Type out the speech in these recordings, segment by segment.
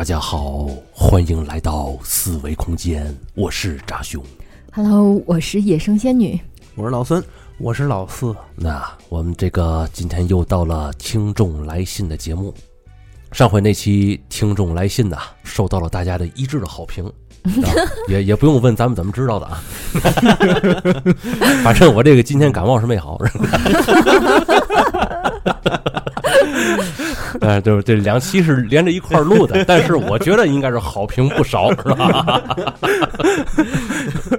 大家好，欢迎来到四维空间，我是扎兄。Hello，我是野生仙女。我是老孙，我是老四。那我们这个今天又到了听众来信的节目。上回那期听众来信呐，受到了大家的一致的好评，啊也也不用问咱们怎么知道的啊。反正我这个今天感冒是没好，呃，就是这两期是连着一块儿录的，但是我觉得应该是好评不少，是吧？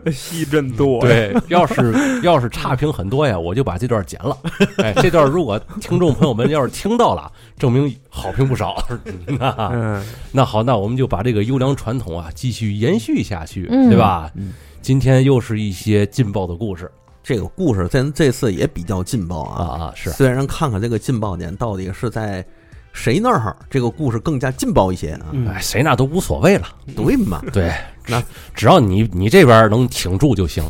戏真多，对，要是要是差评很多呀，我就把这段剪了。哎，这段如果听众朋友们要是听到了，证明好评不少。那好，那我们就把这个优良传统啊继续延续下去，嗯对吧？嗯今天又是一些劲爆的故事这个故事咱这次也比较劲爆啊啊。啊，是虽然看看这个劲爆点到底是在谁那儿，这个故事更加劲爆一些啊？嗯哎，谁那都无所谓了。对嘛？对，那只要你你这边能挺住就行，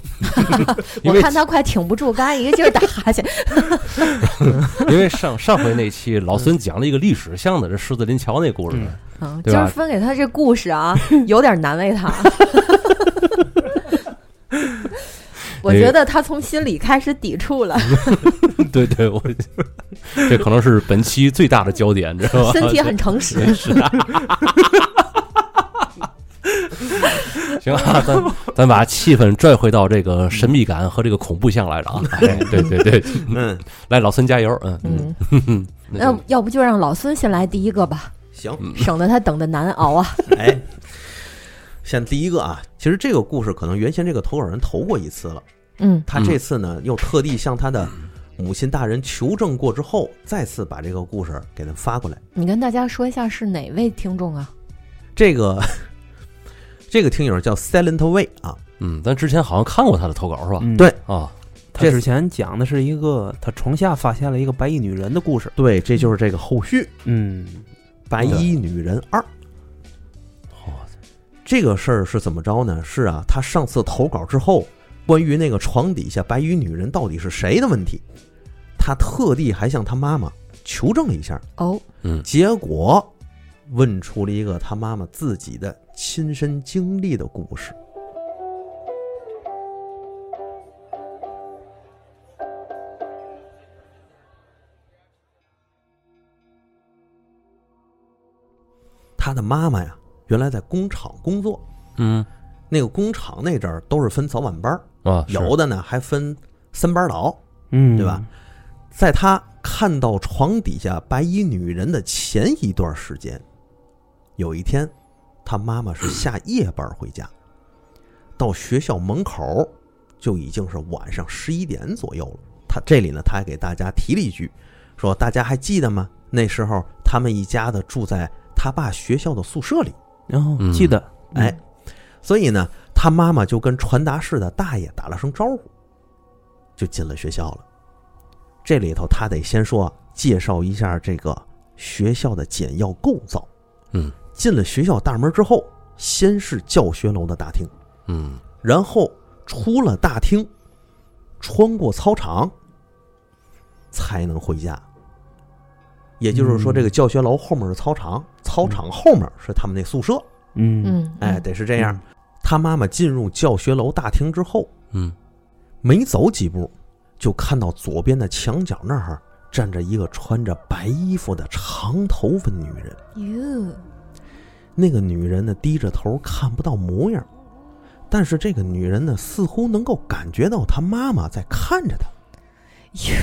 我看他快挺不住，刚才一个劲儿打哈欠。因为上上回那期老孙讲了一个历史向的这狮子林桥那故事，嗯，对吧今儿分给他这故事啊，有点难为他。我觉得他从心里开始抵触了，对对，我这可能是本期最大的焦点，知道吧？身体很诚实。是啊。行啊，咱咱把气氛拽回到这个神秘感和这个恐怖向来了啊！哎，对对对，嗯，来老孙加油，嗯嗯，那那要不就让老孙先来第一个吧，行，省得他等的难熬啊。哎，先第一个啊，其实这个故事可能原先这个投稿人投过一次了，嗯他这次呢又特地向他的母亲大人求证过之后，再次把这个故事给他发过来。你跟大家说一下是哪位听众啊？这个这个听友叫 Silent Way 啊，嗯，咱之前好像看过他的投稿是吧？嗯对啊，这他之前讲的是一个他床下发现了一个白衣女人的故事。对，这就是这个后续。嗯白衣女人二。哦这个事儿是怎么着呢？是啊，他上次投稿之后，关于那个床底下白衣女人到底是谁的问题，他特地还向他妈妈求证了一下，哦，嗯结果问出了一个他妈妈自己的亲身经历的故事。他的妈妈呀，原来在工厂工作，嗯那个工厂那阵儿都是分早晚班儿，啊，有的呢还分三班倒。嗯，对吧？在他看到床底下白衣女人的前一段时间，有一天，他妈妈是下夜班回家，到学校门口就已经是晚上十一点左右了。他这里呢，他还给大家提了一句，说大家还记得吗？那时候他们一家子住在他爸学校的宿舍里，然后嗯记得，哎，所以呢，他妈妈就跟传达室的大爷打了声招呼，就进了学校了。这里头他得先说介绍一下这个学校的简要构造。嗯进了学校大门之后，先是教学楼的大厅，嗯然后出了大厅，穿过操场，才能回家。也就是说，嗯这个教学楼后面是操场，操场后面是他们那宿舍。嗯嗯，哎，得是这样。他妈妈进入教学楼大厅之后，嗯没走几步，就看到左边的墙角那儿站着一个穿着白衣服的长头发女人。嗯哟，那个女人呢，低着头看不到模样，但是这个女人呢，似乎能够感觉到她妈妈在看着她。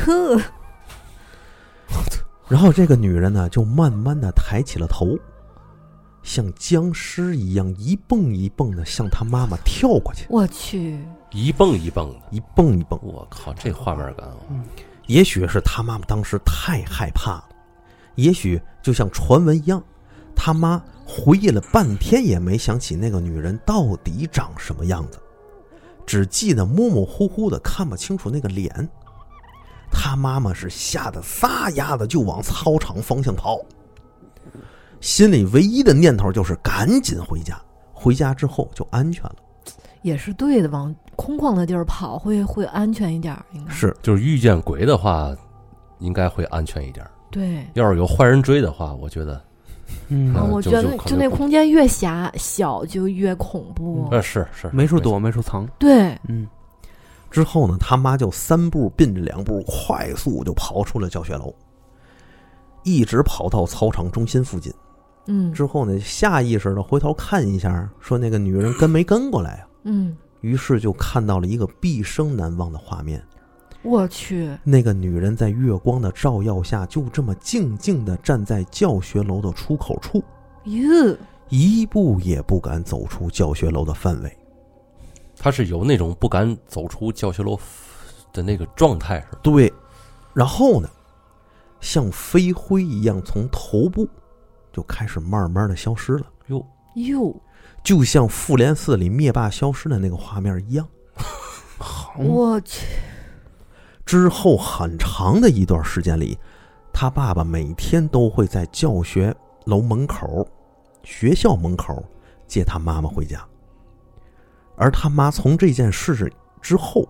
哟，然后这个女人呢，就慢慢的抬起了头，像僵尸一样一蹦一蹦的向她妈妈跳过去，我去，一蹦一蹦的，一蹦一蹦。我靠，这画面感啊！也许是他妈妈当时太害怕了，也许就像传闻一样，他妈回忆了半天也没想起那个女人到底长什么样子，只记得模模糊糊的看不清楚那个脸。他妈妈是吓得撒丫子就往操场方向跑，心里唯一的念头就是赶紧回家。回家之后就安全了。也是对的，往空旷的地儿跑会会安全一点儿，应该是，就是遇见鬼的话，应该会安全一点儿。对，要是有坏人追的话，我觉得嗯嗯我觉得就那空间越狭小就越恐怖。呃，是是，没处躲，没处藏。对，嗯之后呢，他妈就三步并着两步，快速就跑出了教学楼，一直跑到操场中心附近。嗯。之后呢，下意识的回头看一下，说那个女人跟没跟过来啊？嗯，于是就看到了一个毕生难忘的画面：我去，那个女人在月光的照耀下，就这么静静的站在教学楼的出口处，哟，一步也不敢走出教学楼的范围。他是有那种不敢走出教学楼的那个状态，是吧？对，然后呢，像飞灰一样从头部就开始慢慢的消失了，哟，哟，就像《复联四》里灭霸消失的那个画面一样。好，我去，之后很长的一段时间里，他爸爸每天都会在教学楼门口、学校门口接他妈妈回家，而他妈从这件事之后，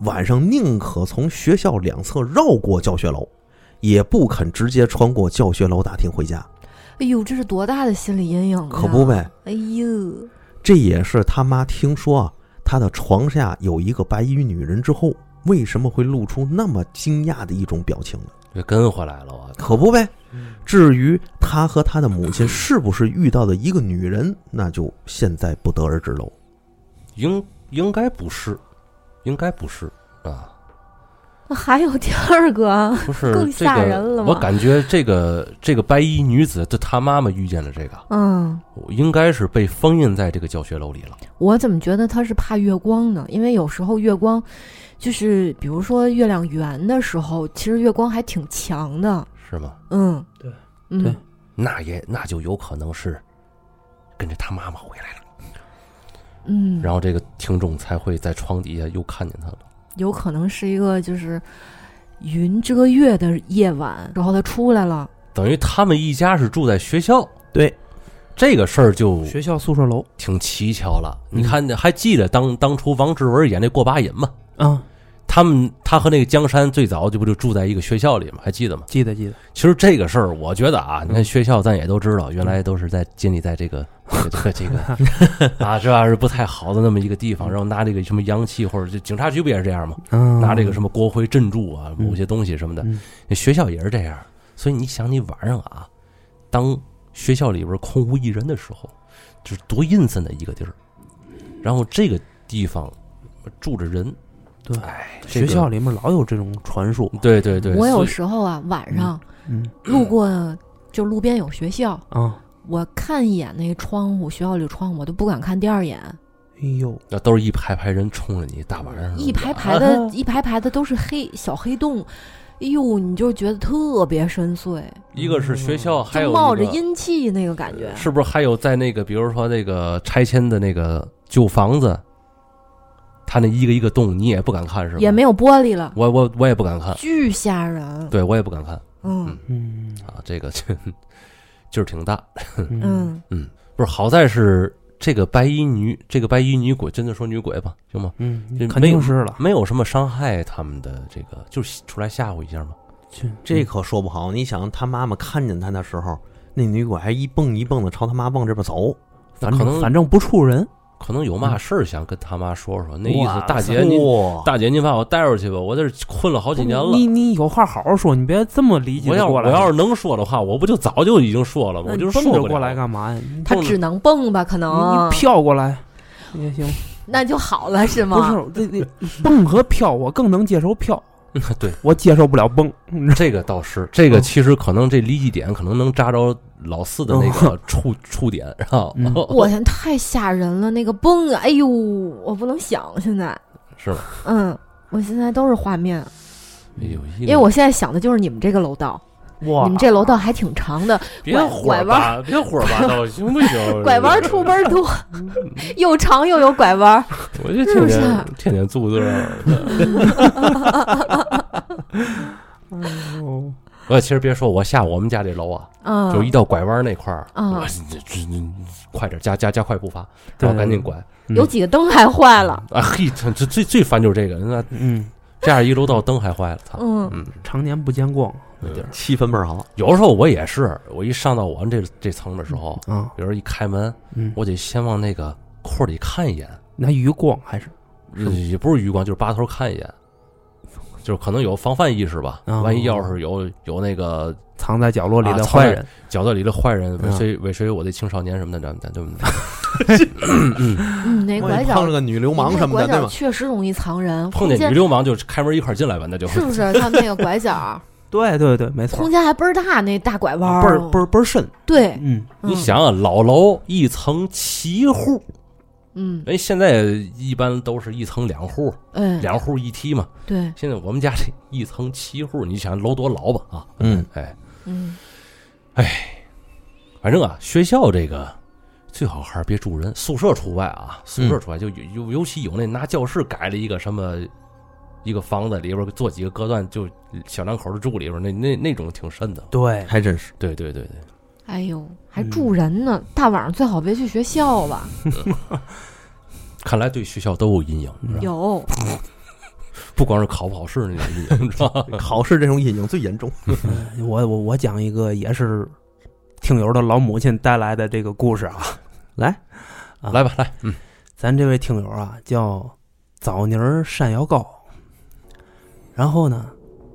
晚上宁可从学校两侧绕过教学楼，也不肯直接穿过教学楼大厅回家。哎呦，这是多大的心理阴影啊！可不呗，哎呦，这也是他妈听说啊，他的床下有一个白衣女人之后，为什么会露出那么惊讶的一种表情呢？这跟回来了，我可不呗。至于他和他的母亲是不是遇到的一个女人，那就现在不得而知喽。应应该不是，应该不是啊，那还有第二个？啊，不是更吓人了吗我感觉这个这个白衣女子，的她妈妈遇见了这个，嗯，应该是被封印在这个教学楼里了。我怎么觉得她是怕月光呢？因为有时候月光，就是比如说月亮圆的时候，其实月光还挺强的。是吗？嗯，对，嗯。对，那也那就有可能是跟着他妈妈回来了，嗯，然后这个听众才会在床底下又看见他了。有可能是一个就是云遮月的夜晚，然后他出来了。等于他们一家是住在学校，对，这个事儿就学校宿舍楼挺蹊跷了。嗯你看，还记得当当初王志文演那过把瘾吗？啊，他们他和那个江山最早就不就住在一个学校里吗？还记得吗？记得记得，其实这个事儿，我觉得啊，嗯你看学校咱也都知道，原来都是在建立在这个 这个这个这个啊，这玩意儿不太好的那么一个地方，然后拿这个什么洋气或者就警察局不也是这样吗？嗯拿这个什么国徽镇住啊，嗯某些东西什么的学校也是这样。所以你想，你晚上啊，当学校里边空无一人的时候，就是多阴森的一个地儿。然后这个地方住着人，对哎，学校里面老有这种传说，对对对，我有时候啊，晚上嗯路过，就路边有学校，啊，我看一眼那窗户，学校里窗户，我都不敢看第二眼。哎呦，那都是一排排人冲着你，大晚上一排排的，一排排的都是黑小黑洞，哎呦，你就觉得特别深邃，一个是学校，还有就冒着阴气那个感觉。是不是还有在那个，比如说那个拆迁的那个旧房子，他那一个一个洞，你也不敢看是吧？也没有玻璃了，我我我也不敢看，巨吓人。对我也不敢看嗯嗯啊，这个 劲儿挺大。嗯嗯，不是，好在是这个白衣女，这个白衣女鬼，真的说女鬼吧，行吗？嗯这，肯没有定是了，没有什么伤害他们的这个，就是出来吓唬一下嘛。这这可说不好。你想，他妈妈看见他的时候，那女鬼还一蹦一蹦的朝他妈往这边走。反可能正反正不怵人，可能有嘛事儿想跟他妈说说，那意思，大姐您大姐您把我带出去吧，我在这困了好几年了。你你有话好好说，你别这么理解我要过来。我要是能说的话，我不就早就已经说了吗？那我你蹦着过就说过来干嘛呀？你他只能蹦吧，可能你飘过来也行，那就好了，是不吗？是这这 蹦和飘，我更能接受飘，对，我接受不了崩。这个倒是，这个其实可能这离异点可能能扎着老四的那个触触点，然后嗯我天，太吓人了，那个崩啊，哎呦，我不能想现在。是吗？嗯，我现在都是画面，哎呦，因为我现在想的就是你们这个楼道，哇。你们这楼道还挺长的，别拐弯八别胡说八道，行不行？拐弯处倍儿多，又长又有拐弯。我就天天天天住这儿。哦我其实别说，我下我们家这楼啊，嗯，就一到拐弯那块儿，嗯。我这这这快点加加加快步伐，然后赶紧拐。有几个灯还坏了。啊嘿，这这最最烦就是这个，那嗯。这样一楼道灯还坏了，操！嗯。嗯，常年不见光那地儿气氛倍儿好。有时候我也是，我一上到我们这这层的时候，啊，比如一开门，嗯，我得先往那个库里看一眼，那余光还是呃也不是余光，就是拔头看一眼，就是可能有防范意识吧。哦万一要是有有那个藏在角落里的坏人，角落里的坏人尾嗯随尾随我的青少年什么的，咱咱就嗯，那拐角碰了个女流氓什么的？确实容易藏人，碰见女流氓就开门一块进来吧，那就是不是？他们那个拐角对对对，没错。空，间还倍儿大，那大拐弯儿倍儿倍儿倍儿深，对，嗯，嗯。你想啊，老楼一层七户，嗯，人现在一般都是一层两户，嗯，两户一梯嘛。对，现在我们家这一层七户，你想楼多老吧啊？嗯，哎，嗯。哎反正啊，学校这个最好还是别住人，宿舍除外啊。宿舍除外，就有尤尤其有那拿教室改了一个什么一个房子里边做几个隔断，就小两口的住里边，那那那种挺瘆的。对，还真是。对对对对，哎呦，还住人呢！大晚上最好别去学校吧。看来对学校都有阴影，有，不光是考不好试那种阴影？考试这种阴影最严重。我我我讲一个也是听友的老母亲带来的这个故事啊，来，啊来吧，来，嗯咱这位听友啊叫枣泥儿山药糕，然后呢，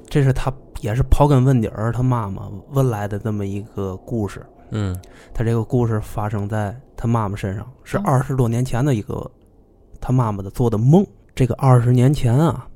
这是他也是刨根问底儿他妈妈问来的这么一个故事。嗯他这个故事发生在他妈妈身上，是哦二十多年前的一个他妈妈的做的梦。这个二十年前啊，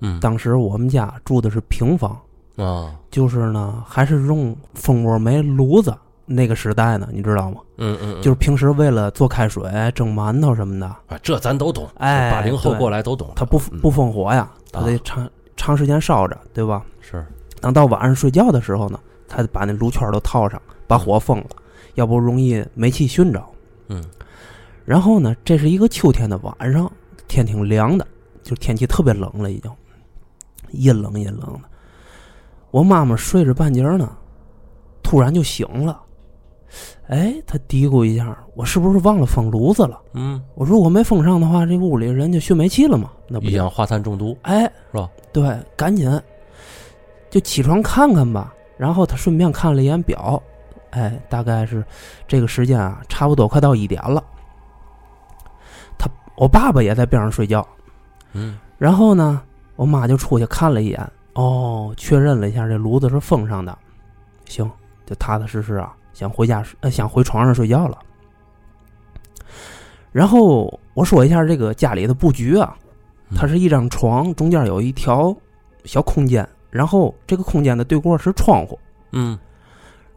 嗯，当时我们家住的是平房，啊，就是呢还是用蜂窝煤炉子那个时代呢，你知道吗？嗯嗯，就是平时为了做开水、蒸馒头什么的，啊，这咱都懂，哎八零后过来都懂，他不嗯不烽火呀，他得啊长长时间烧着，对吧？是，等到晚上睡觉的时候呢，他把那炉圈都套上，把火封了，要不容易煤气熏着。嗯然后呢，这是一个秋天的晚上，天挺凉的，就天气特别冷了，已经阴冷阴冷的。我妈妈睡着半截呢，突然就醒了。哎，他嘀咕一下：“我是不是忘了封炉子了？嗯，我如果没封上的话，这屋里人就熏煤气了嘛？那不行。一氧化碳中毒，哎，是吧？对，赶紧就起床看看吧。然后他顺便看了一眼表，哎，大概是这个时间啊，差不多快到一点了。他我爸爸也在边上睡觉，嗯然后呢，我妈就出去看了一眼，哦，确认了一下这炉子是封上的，行，就踏踏实实啊，想回家呃想回床上睡觉了。然后我说一下这个家里的布局啊，它是一张床，中间有一条小空间，然后这个空间的对过是窗户。嗯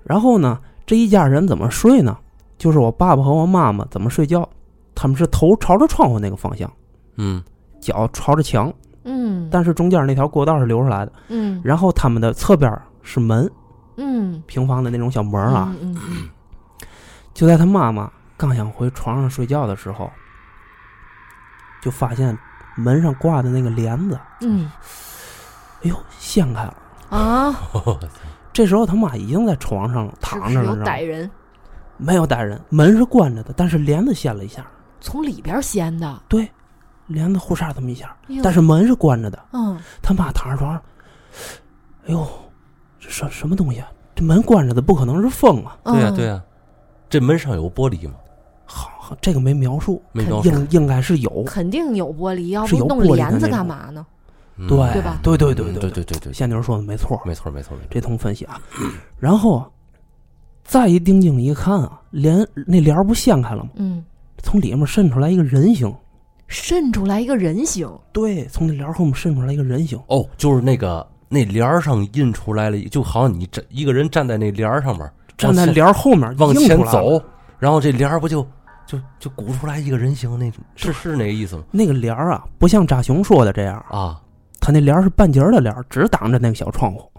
然后呢，这一家人怎么睡呢？就是我爸爸和我妈妈怎么睡觉，他们是头朝着窗户那个方向，嗯脚朝着墙，嗯，但是中间那条过道是留出来的。嗯然后他们的侧边是门，嗯。平房的那种小门啊。嗯嗯 就在他妈妈刚想回床上睡觉的时候，就发现门上挂的那个帘子，嗯。哎呦，掀开了。啊，这时候他妈已经在床上是躺着了，有歹人。没有歹人，门是关着的，但是帘子掀了一下，从里边掀的？对，帘子呼嚓这么一下，但是门是关着的。嗯，他妈躺在床上，哎呦，这什什么东西啊？这门关着的，不可能是风啊！嗯对呀对呀，这门上有玻璃吗？好，好这个没描述，没描述应应该是有。肯定有玻璃，要是有不弄玻璃帘子干嘛呢？嗯对对吧对对对嗯对对对对对，仙女说的没错，没错没错没错，这通分析啊。然后啊，再一定睛一看啊，帘那帘儿不掀开了吗？嗯，从里面渗出来一个人形。渗出来一个人形，对，从那帘后面渗出来一个人形。哦，就是那个那帘儿上印出来了，就好像你站一个人站在那帘儿上面，站在帘儿后面往前走，然后这帘儿不就就就鼓出来一个人形那种，是是那个意思吗？那个帘儿啊，不像扎熊说的这样，啊，他那帘儿是半截儿的帘儿，只挡着那个小窗户。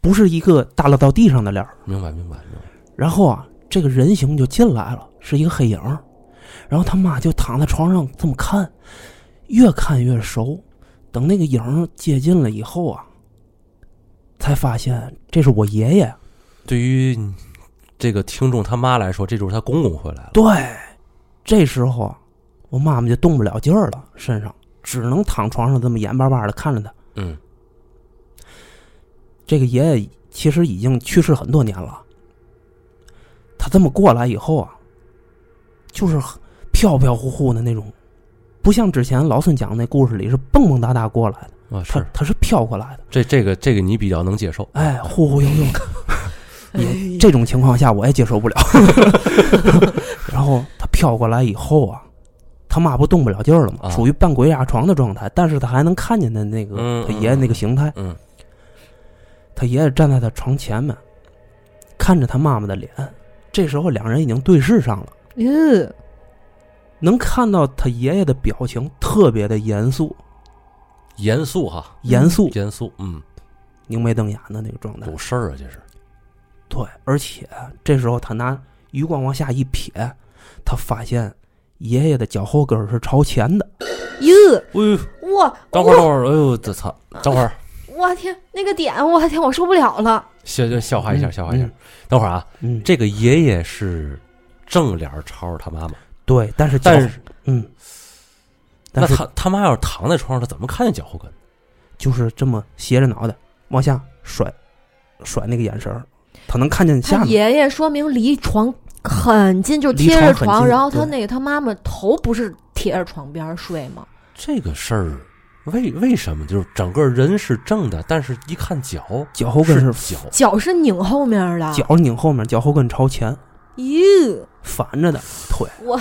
不是一个耷拉到地上的帘儿。明白明白明白，然后啊，这个人形就进来了，是一个黑影。然后他妈就躺在床上这么看，越看越熟。等那个影接近了以后啊，才发现这是我爷爷。对于这个听众他妈来说，这就是他公公回来了。对，这时候啊，我妈妈就动不了劲儿了，身上只能躺床上这么眼巴巴的看着他。嗯这个爷爷其实已经去世很多年了，他这么过来以后啊，就是很飘飘忽忽的那种，不像之前老孙讲那故事里是蹦蹦哒哒过来的，啊，是他他是飘过来的，这这个这个你比较能接受，哎，忽忽悠悠的。哎也这种情况下我也接受不了。然后他飘过来以后啊，他妈不动不了劲儿了吗，啊属于半鬼压床的状态，但是他还能看见他那个嗯他爷爷那个形态。嗯他爷爷站在他床前面，看着他妈妈的脸。这时候两人已经对视上了，哟，能看到他爷爷的表情特别的严肃，严肃哈，严肃、严肃，嗯，凝眉瞪眼的那个状态。有事儿啊，这是，对，而且这时候他拿余光往下一瞥，他发现爷爷的脚后跟儿是朝前的。哟，哎呦，哇等会儿等会儿，哎呦，这操，等会儿，我天，那个点，我天，我受不了了。消消消化一下，嗯消化一下。嗯。等会儿啊，嗯，这个爷爷是正脸朝着他妈妈，对，但是脚但是嗯，那但是他他妈要是躺在床上，他怎么看见脚后跟？就是这么斜着脑袋往下甩，甩那个眼神儿，他能看见下面。爷爷说明离床很近，就离贴着床，床近然后他对那个他妈妈头不是贴着床边儿睡吗？这个事儿为为什么就是整个人是正的，但是一看脚脚后跟是是脚，脚是拧后面的，脚拧后面，脚后跟朝前，哟，反着的腿。我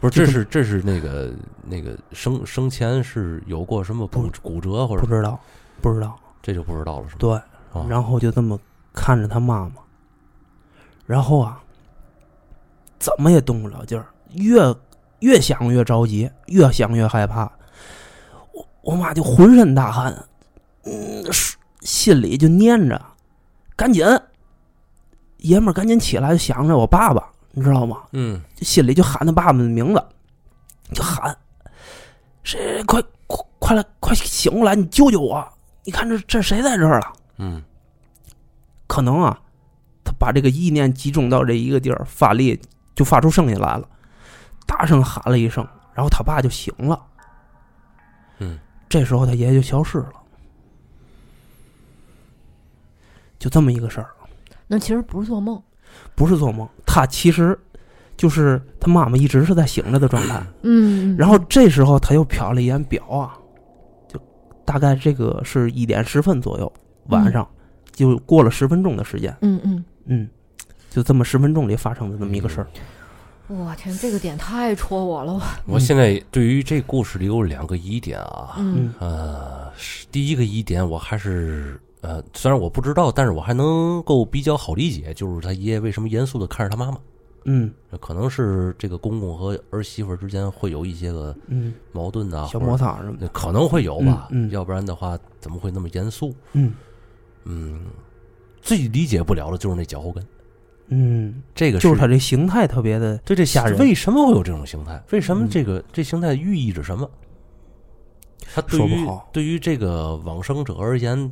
不是，这是这是那个那个生生前是有过什么骨骨折或者不知道，不知道。这就不知道了是吗？对，啊，然后就这么看着他妈妈，然后啊，怎么也动不了劲儿，越越想越着急，越想越害怕。我我妈就浑身大汗，嗯，是心里就念着，赶紧，爷们儿赶紧起来，就想着我爸爸，你知道吗？嗯心里就喊他爸爸的名字，就喊：“谁快快快来，快醒过来，你救救我！你看这这谁在这儿了？”嗯可能啊，他把这个意念集中到这一个地儿，发力就发出声音来了，大声喊了一声，然后他爸就醒了。嗯，这时候他爷爷就消失了，就这么一个事儿，那其实不是做梦，不是做梦，他其实就是他妈妈一直是在醒着的状态。嗯，然后这时候他又瞟了一眼表啊，就大概这个是一点十分左右，晚上、就过了十分钟的时间，嗯嗯，嗯，就这么十分钟里发生的这么一个事儿。我天，这个点太戳我了，我现在对于这故事里有两个疑点啊，嗯呃，第一个疑点我还是呃，虽然我不知道，但是我还能够比较好理解，就是他爷爷为什么严肃的看着他妈妈，嗯。可能是这个公公和儿媳妇之间会有一些个嗯，矛盾啊，小摩擦什么的。可能会有吧，嗯嗯。要不然的话怎么会那么严肃？嗯。嗯，最理解不了的就是那脚后跟，嗯，这个就是他这形态特别的，对这吓人。为什么会有这种形态？为什么嗯。这个、这形态寓意着什么？他对于说不好。对于这个往生者而言，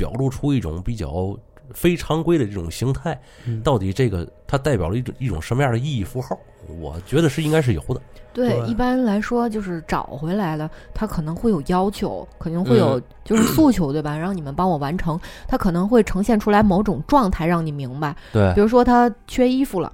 表露出一种比较非常规的这种形态，嗯到底这个它代表了一种一种什么样的意义符号？我觉得是应该是有的。对，对一般来说就是找回来了，他可能会有要求，肯定会有嗯就是 诉求，对吧？让你们帮我完成，他可能会呈现出来某种状态，让你明白。对比如说他缺衣服了，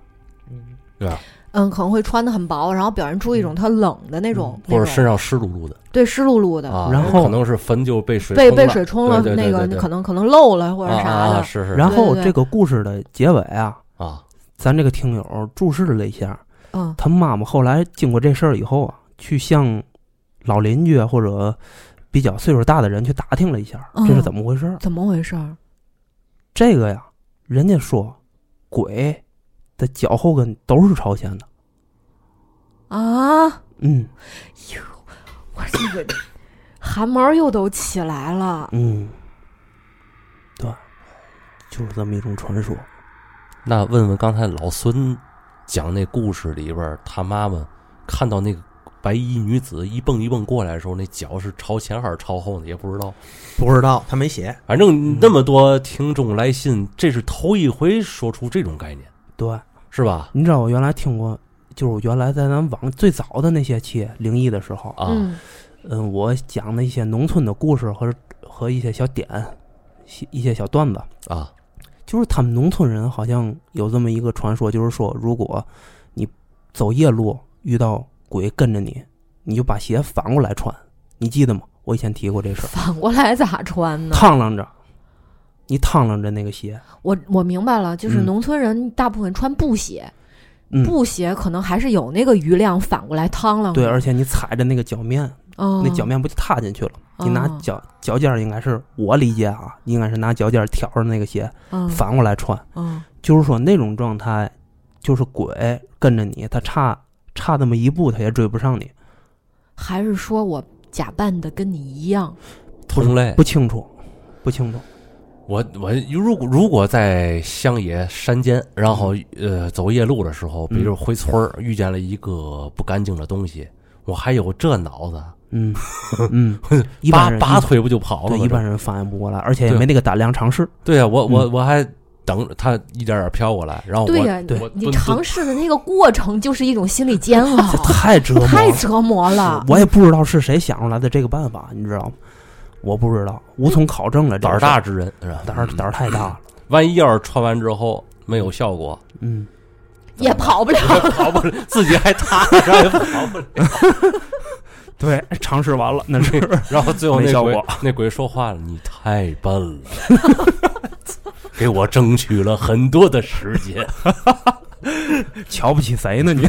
嗯对吧？嗯，可能会穿的很薄，然后表现出一种他冷的那种，或者身上湿漉漉的。对湿漉漉的，啊，然后可能是坟就被水被冲了。被水冲了，对对对那个可能可能漏了或者啊啥的。啊是是然后这个故事的结尾啊，啊，咱这个听友注视了一下，嗯。他妈妈后来经过这事儿以后啊，去向老邻居或者比较岁数大的人去打听了一下，嗯。这是怎么回事儿。怎么回事？这个呀，人家说鬼的脚后跟都是朝前的。啊！嗯哟我这个汗毛又都起来了。嗯，对，就是这么一种传说。那问问刚才老孙讲那故事里边，他妈妈看到那个白衣女子一蹦一蹦过来的时候，那脚是朝前还是朝后呢？也不知道。不知道他没写，反正那么多听众来信，这是头一回说出这种概念，对，是吧？你知道我原来听过，就是我原来在咱网最早的那些期灵异的时候，啊，嗯嗯，我讲的一些农村的故事和和一些小点，一一些小段子，啊，就是他们农村人好像有这么一个传说，就是说，如果你走夜路遇到鬼跟着你，你就把鞋反过来穿，你记得吗？我以前提过这事儿，反过来咋穿呢？趟啷着，你趟啷着那个鞋，我我明白了，就是嗯农村人大部分穿布鞋，嗯，布鞋可能还是有那个余量反过来趟了。对，而且你踩着那个脚面，哦那脚面不就踏进去了？你拿哦脚脚尖儿应该是我理解啊，应该是拿脚尖儿挑着那个鞋嗯反过来穿，嗯就是说那种状态，就是鬼跟着你，他差差那么一步，他也追不上你，还是说我假扮的跟你一样？同类。不清楚，不清楚。我我如果如果在乡野山间，然后呃走夜路的时候，比如回村儿遇见了一个不干净的东西，我还有这脑子，嗯嗯，一拔人拔腿不就跑了对一般人反应不过来，而且也对没那个胆量尝试。对啊，我我嗯我还等着他一点点飘过来，然后我对呀、对你尝试的那个过程就是一种心理煎熬 这，太折 磨了，太折磨了。我也不知道是谁想出来的这个办法，你知道吗？我不知道，无从考证了。胆儿大，之人是吧？胆儿胆儿太大了。万一要是穿完之后没有效果，嗯，也跑不了。跑不了，自己还踏，然后也跑不了。对，尝试完了那是。然后最后那鬼没效果那鬼说话了：“你太笨了，给我争取了很多的时间。瞧不起谁呢你？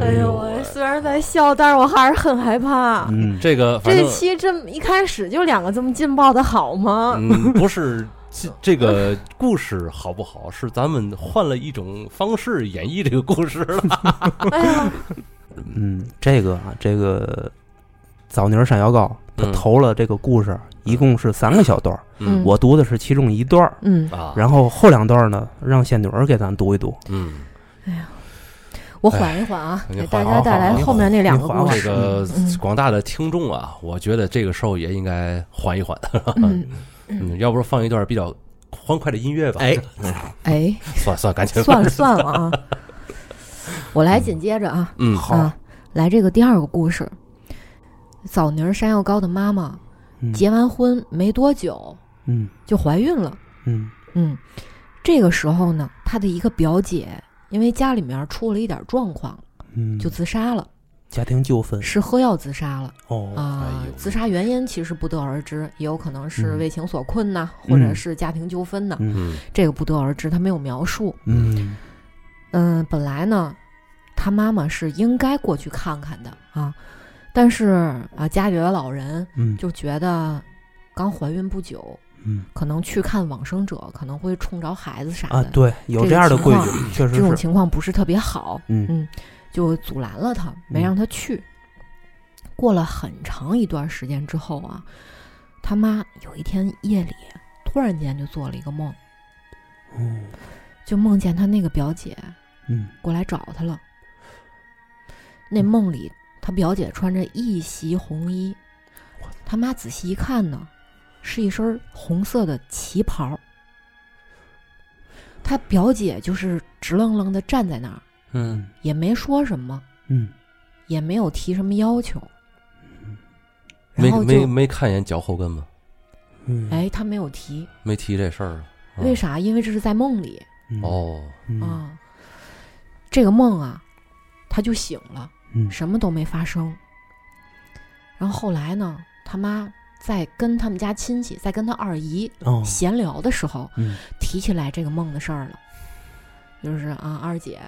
哎呦，我虽然在笑，但是我还是很害怕。嗯，这个这期这么一开始就两个这么劲爆的好吗？嗯，不是这这个故事好不好，是咱们换了一种方式演绎这个故事了。哎呀，嗯，这个啊，这个枣泥儿山药糕，他嗯。投了这个故事，一共是三个小段儿，嗯我读的是其中一段儿，嗯，啊，然后后两段儿呢，让仙女儿给咱读一读。嗯，我缓一缓啊，哎给大家带来后面那两个故事。这个嗯广大的听众啊，我觉得这个时候也应该缓一缓，嗯，嗯，要不是放一段比较欢快的音乐吧。哎，哎，算算，赶紧算了算了啊，我来紧接着啊，嗯，好啊，来这个第二个故事。枣泥儿山药糕的妈妈嗯结完婚没多久嗯就怀孕了。嗯嗯，这个时候呢，她的一个表姐因为家里面出了一点状况，嗯，就自杀了，家庭纠纷。是喝药自杀了哦，啊、哎自杀原因其实不得而知，也有可能是嗯。为情所困呐，或者嗯是家庭纠纷呐，嗯嗯。这个不得而知，他没有描述。嗯。嗯，本来呢，他妈妈是应该过去看看的啊，但是啊，家里的老人嗯。就觉得刚怀孕不久，嗯。可能去看往生者可能会冲着孩子啥的，啊，对，有这样的规矩，确实这种，情况不是特别好，嗯。嗯，就阻拦了他，没嗯。让他去。过了很长一段时间之后啊，他妈有一天夜里突然间就做了一个梦，嗯就梦见他那个表姐嗯。过来找他了。那梦里，他表姐穿着一袭红衣，他妈仔细一看呢，是一身红色的旗袍。他表姐就是直愣愣的站在那儿，嗯也没说什么，嗯也没有提什么要求。没然后就，没没看一眼脚后跟吗？嗯，哎，他没有提，没提这事儿啊？啊为？啥？因为这是在梦里嗯哦，嗯啊。这个梦啊，他就醒了。嗯什么都没发生。然后后来呢，他妈在跟他们家亲戚，在跟他二姨哦闲聊的时候，嗯提起来这个梦的事儿了，就是啊，二姐，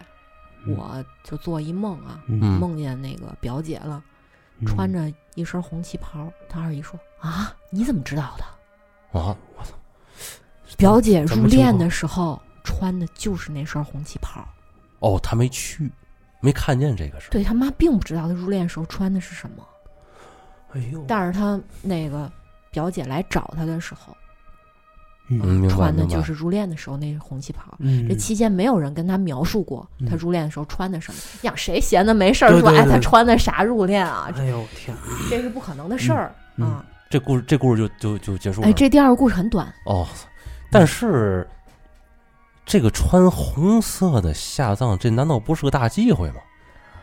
嗯我就做一梦啊，嗯梦见那个表姐了，穿着一身红旗袍。他二姨说啊，你怎么知道的？啊，我操表姐入殓的时候穿的就是那身红旗袍。哦，他没去，没看见这个事儿。对他妈并不知道他入殓时候穿的是什么。哎呦，但是他那个表姐来找他的时候，嗯穿的就是入殓的时候那红旗袍。嗯这期间没有人跟他描述过嗯他入殓的时候穿的什么。你想谁闲的没事儿说哎他穿的啥入殓啊？哎呦天，这是不可能的事儿嗯啊！这故事这故事就就就结束了。哎，这第二个故事很短，哦，但是这个穿红色的下葬，这难道不是个大忌讳吗？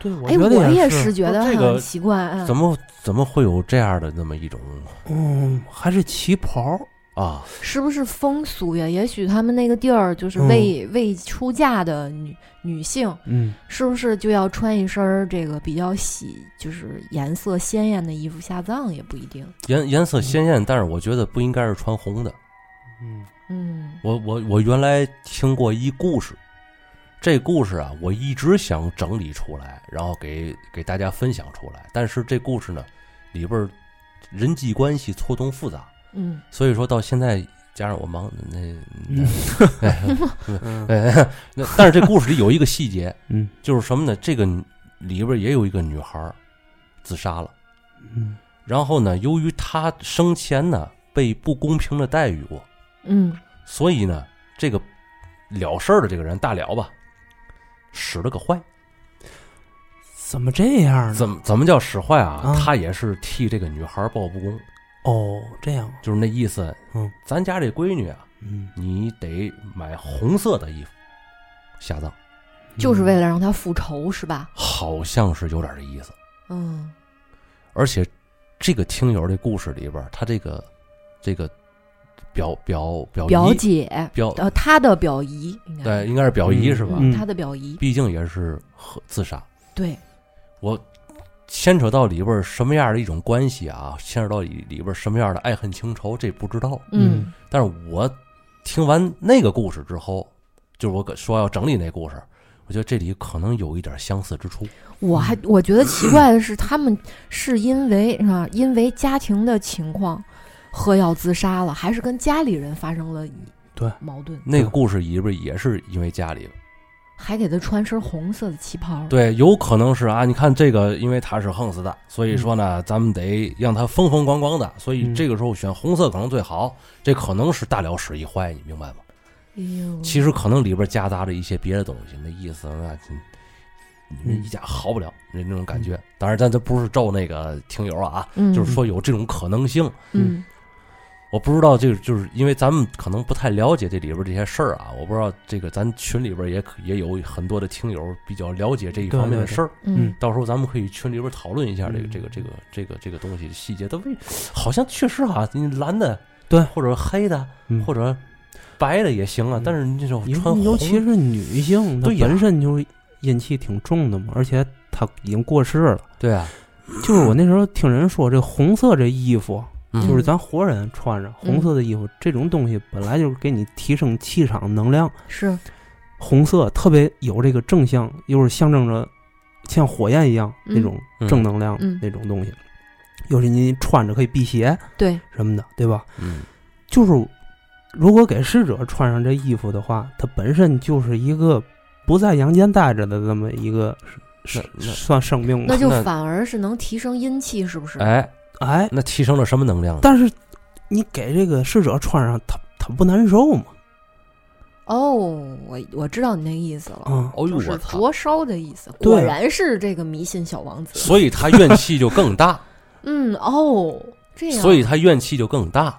对，我哎，觉得我也是，觉得很奇怪。嗯怎么怎么会有这样的那么一种嗯，还是旗袍，啊？是不是风俗呀？也许他们那个地儿就是嗯未、未出嫁的女女性，嗯，是不是就要穿一身儿这个比较喜，就是颜色鲜艳的衣服下葬？也不一定。颜颜色鲜艳，但是我觉得不应该是穿红的。嗯嗯我我我原来听过一故事，这故事啊，我一直想整理出来，然后给给大家分享出来。但是这故事呢，里边人际关系错综复杂，嗯所以说到现在，加上我忙那那 但是这故事里有一个细节，嗯就是什么呢？这个里边也有一个女孩自杀了。嗯然后呢，由于她生前呢被不公平的待遇过，嗯所以呢，这个了事儿的这个人大了吧，使了个坏。怎么这样呢？怎么怎么叫使坏啊？啊他也是替这个女孩报不公，哦，这样，就是那意思。嗯，咱家这闺女啊，嗯，你得买红色的衣服下葬，就是为了让她复仇是吧？好像是有点这意思。嗯而且这个听友这故事里边，他这个这个表表表表姐，表呃，她的表姨应该对，应该是表姨嗯是吧？嗯他的表姨，毕竟也是和自杀。对，我牵扯到里边儿什么样的一种关系啊？牵扯到里里边儿什么样的爱恨情仇，这不知道。嗯但是我听完那个故事之后，就是我说要整理那故事，我觉得这里可能有一点相似之处。我还我觉得奇怪的是，他们是因为啊，因为家庭的情况喝药自杀了，还是跟家里人发生了对矛盾？那个故事里边儿也是因为家里还给他穿身红色的旗袍。对，有可能是啊，你看这个，因为他是横死的，所以说呢，咱们得让他风风光光的，所以嗯这个时候选红色可能最好。这可能是大了使一坏，你明白吗？哎呦，其实可能里边夹杂着一些别的东西，那意思那你你们嗯一家好不了那那种感觉。当然，咱这不是咒那个听友啊，嗯就是说有这种可能性。嗯我不知道这个，就是因为咱们可能不太了解这里边这些事儿啊，我不知道这个咱群里边也可也有很多的听友比较了解这一方面的事儿。嗯到时候咱们可以群里边讨论一下这个嗯这个这个这个这个东西细节。它为好像确实哈、你蓝的对或者黑的嗯或者白的也行啊嗯，但是你这种尤穿尤其是女性，她对本身就阴气挺重的嘛，而且她已经过世了。对啊，就是我那时候听人说，这红色这衣服，嗯就是咱活人穿着红色的衣服，这种东西本来就是给你提升气场能量。是红色特别有这个正向，又是象征着像火焰一样嗯那种嗯正能量嗯那种东西。又是你穿着可以辟邪对，什么的，对吧？嗯就是如果给逝者穿上这衣服的话，它本身就是一个不在阳间待着的这么一个那那算生命吗那。就那反而是能提升阴气，是不是？哎，哎，那提升了什么能量？但是你给这个逝者穿上，他他不难受吗？哦，我我知道你那个意思了，嗯，哦呦就是我操！灼烧的意思。对果然是这个迷信小王子。所以他怨气就更大，嗯，哦，这样，所以他怨气就更大。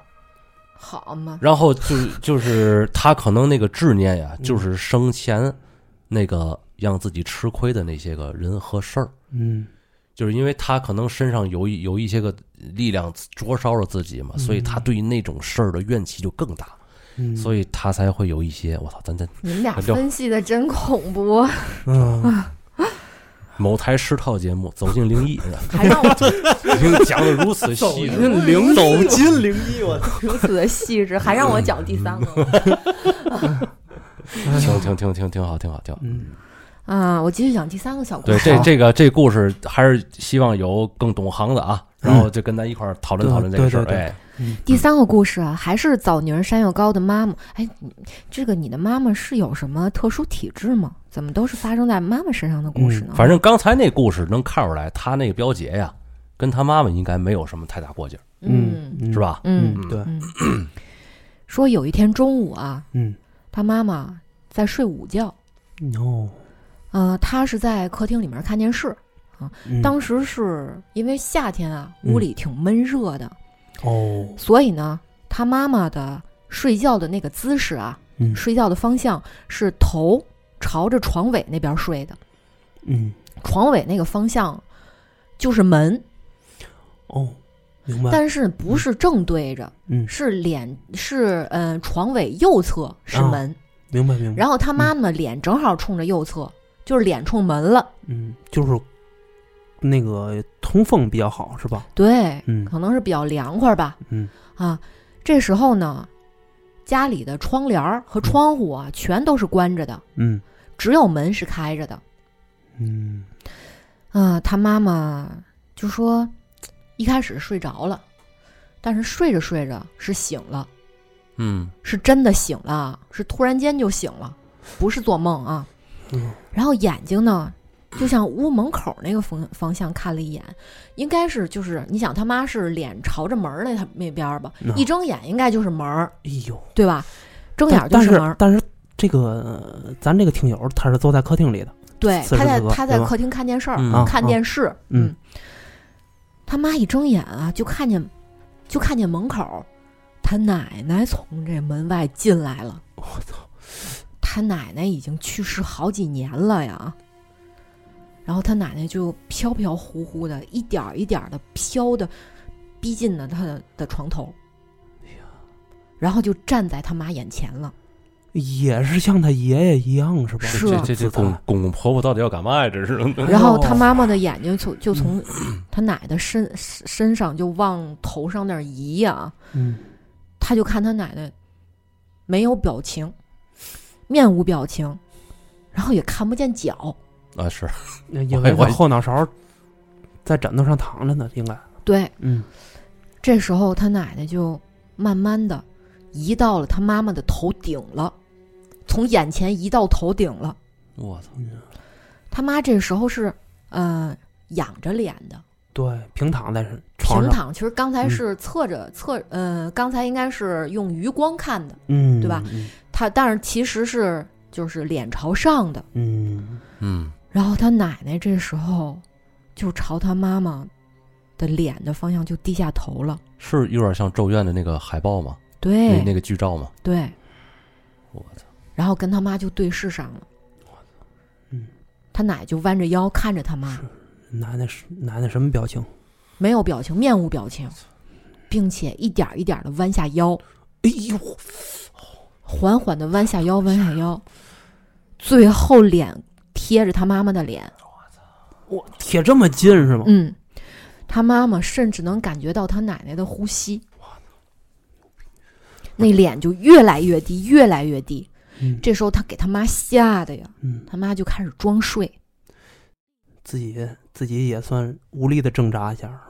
好嘛，然后就是 就是他可能那个执念呀，嗯就是生前那个让自己吃亏的那些个人和事儿，嗯就是因为他可能身上有一有一些个力量灼烧了自己嘛，嗯所以他对于那种事儿的怨气就更大，嗯，所以他才会有一些我操，咱咱你们俩就分析的真恐怖，嗯，某台十套节目走进灵异，还让我 已经讲的如此细致，灵走进灵异，我如此的细致，还让我讲第三个挺挺挺挺好，挺好，挺好。嗯啊，我继续讲第三个小故对，事。这这个这故事还是希望有更懂行的啊，然后就跟咱一块儿讨论讨论这个事儿。对第三个故事啊，还是枣泥儿山药糕的妈妈。哎，这个你的妈妈是有什么特殊体质吗？怎么都是发生在妈妈身上的故事呢？反正刚才那故事能看出来，她那个表姐呀，跟她妈妈应该没有什么太大过节儿，嗯嗯是？吧？嗯嗯，对，嗯，说有一天中午啊，嗯，他妈妈在睡午觉，哦，呃，他是在客厅里面看电视。啊当时是因为夏天啊，屋里挺闷热的，哦，所以呢，他妈妈的睡觉的那个姿势啊，嗯睡觉的方向是头朝着床尾那边睡的。嗯床尾那个方向就是门，哦，明白。但是不是正对着，嗯，是脸是嗯、呃床尾右侧是啊门，明白明白。然后他妈妈脸正好冲着右侧，就是脸冲门了。嗯，就是那个通风比较好，是吧？对，嗯可能是比较凉快吧。嗯啊，这时候呢，家里的窗帘儿和窗户啊，全都是关着的，嗯只有门是开着的。嗯啊，他妈妈就说，一开始睡着了，但是睡着睡着是醒了，嗯是真的醒了，是突然间就醒了，不是做梦啊。嗯。然后眼睛呢，就向屋门口那个方方向看了一眼，应该是就是你想他妈是脸朝着门儿那那边儿吧，嗯。一睁眼应该就是门儿，哎呦，对吧？睁眼但但就是门儿，但是这个呃咱这个听友他是坐在客厅里的，对，此时他在此刻对吧？他在客厅看电视儿，嗯。啊看电视，嗯，他妈一睁眼啊，就看见就看见门口，他奶奶从这门外进来了。我操，他奶奶已经去世好几年了呀。然后他奶奶就飘飘忽忽的，一点儿一点的飘的，逼近了他的的床头，然后就站在他妈眼前了。也是像他爷爷一样，是吧？是这这这公公公婆婆到底要干嘛呀？这是，然后他妈妈的眼睛从就从他奶奶身身上就往头上那儿移呀、嗯他就看他奶奶没有表情，面无表情，然后也看不见脚。啊是，那因为我后脑勺在枕头上躺着呢，应该。对，嗯这时候他奶奶就慢慢的移到了他妈妈的头顶了，从眼前移到头顶了。我操，他妈这时候是呃仰着脸的，对，平躺在床上，平躺。其实刚才嗯是侧着侧，呃，刚才应该是用余光看的，嗯，对吧？嗯他但是其实是就是脸朝上的。嗯嗯然后他奶奶这时候就朝他妈妈的脸的方向就低下头了。是有点像《咒怨》的那个海报吗？对，那那个剧照吗？对，我操，然后跟他妈就对视上了。我操嗯，他奶就弯着腰看着他妈，奶奶是奶奶什么表情？没有表情，面无表情，并且一点一点的弯下腰，哎呦，缓缓的弯下腰，弯下腰，最后脸贴着他妈妈的脸。我贴这么近是吗？嗯，他妈妈甚至能感觉到他奶奶的呼吸。那脸就越来越低，越来越低。嗯这时候他给他妈吓的呀，嗯，他妈就开始装睡。自己自己也算无力的挣扎一下。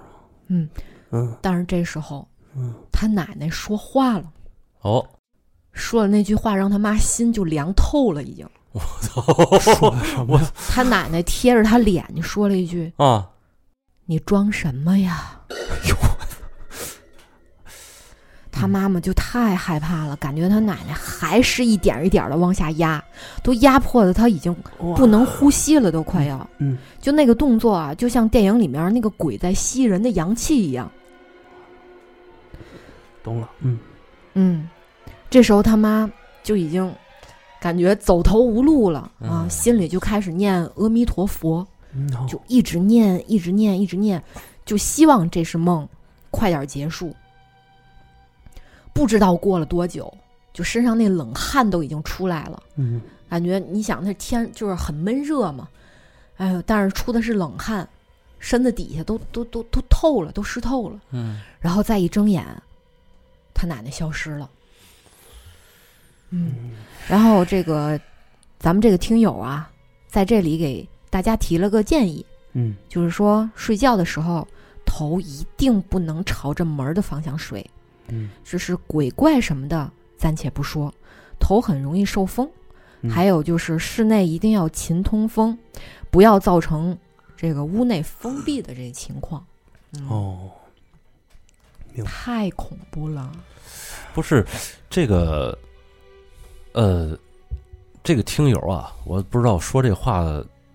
嗯嗯但是这时候嗯，他奶奶说话了，哦，说了那句话，让他妈心就凉透了，已经。说的什么？他奶奶贴着他脸就说了一句啊，：“你装什么呀？”他妈妈就太害怕了，感觉他奶奶还是一点一点的往下压，都压迫的他已经不能呼吸了，都快要。嗯，就那个动作啊，就像电影里面那个鬼在吸人的阳气一样。懂了。嗯嗯，这时候他妈就已经感觉走投无路了啊，嗯心里就开始念阿弥陀佛，嗯，就一直念，一直念，一直念，就希望这是梦，快点结束。不知道过了多久，就身上那冷汗都已经出来了，嗯感觉你想那天就是很闷热嘛，哎呦，但是出的是冷汗，身子底下都都都都透了，都湿透了。嗯然后再一睁眼，他奶奶消失了。嗯，嗯然后这个咱们这个听友啊，在这里给大家提了个建议，嗯。就是说睡觉的时候头一定不能朝着门的方向睡，嗯，这是鬼怪什么的暂且不说，头很容易受风。嗯。还有就是室内一定要勤通风，不要造成这个屋内封闭的这个情况。嗯、，哦，太恐怖了。不是这个，呃，这个听友啊，我不知道说这话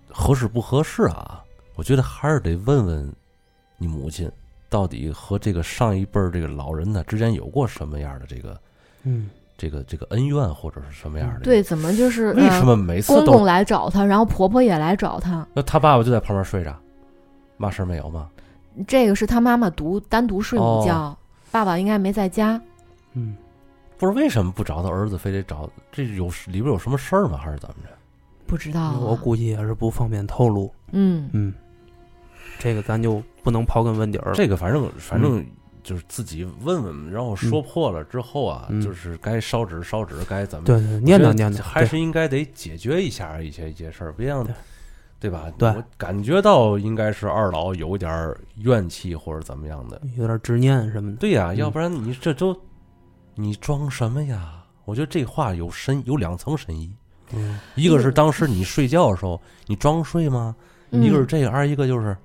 合适不合适啊。我觉得还是得问问你母亲，到底和这个上一辈儿这个老人呢之间有过什么样的这个嗯这个这个恩怨或者是什么样的？，对，怎么就是为什呃么每次都公公来找他，然后婆婆也来找他？那他爸爸就在旁边睡着，嘛事儿没有吗？这个是他妈妈独单独睡午觉，哦爸爸应该没在家。嗯，不是为什么不找他儿子，非得找这有里边有什么事儿吗？还是怎么着？不知道、啊，我估计也是不方便透露。嗯，嗯，这个咱就不能刨根问底儿了。这个反正反正就是自己问问，然后说破了之后啊，嗯就是该烧纸烧纸，该怎么对对，念叨念叨，还是应该得解决一下一些一些事儿，别让对对吧？对我感觉到应该是二老有点儿怨气或者怎么样的。有点执念什么的。对呀、嗯要不然你这都你装什么呀？我觉得这话有深有两层深意，嗯，一个是当时你睡觉的时候你装睡吗？嗯一个是这个，二一个就是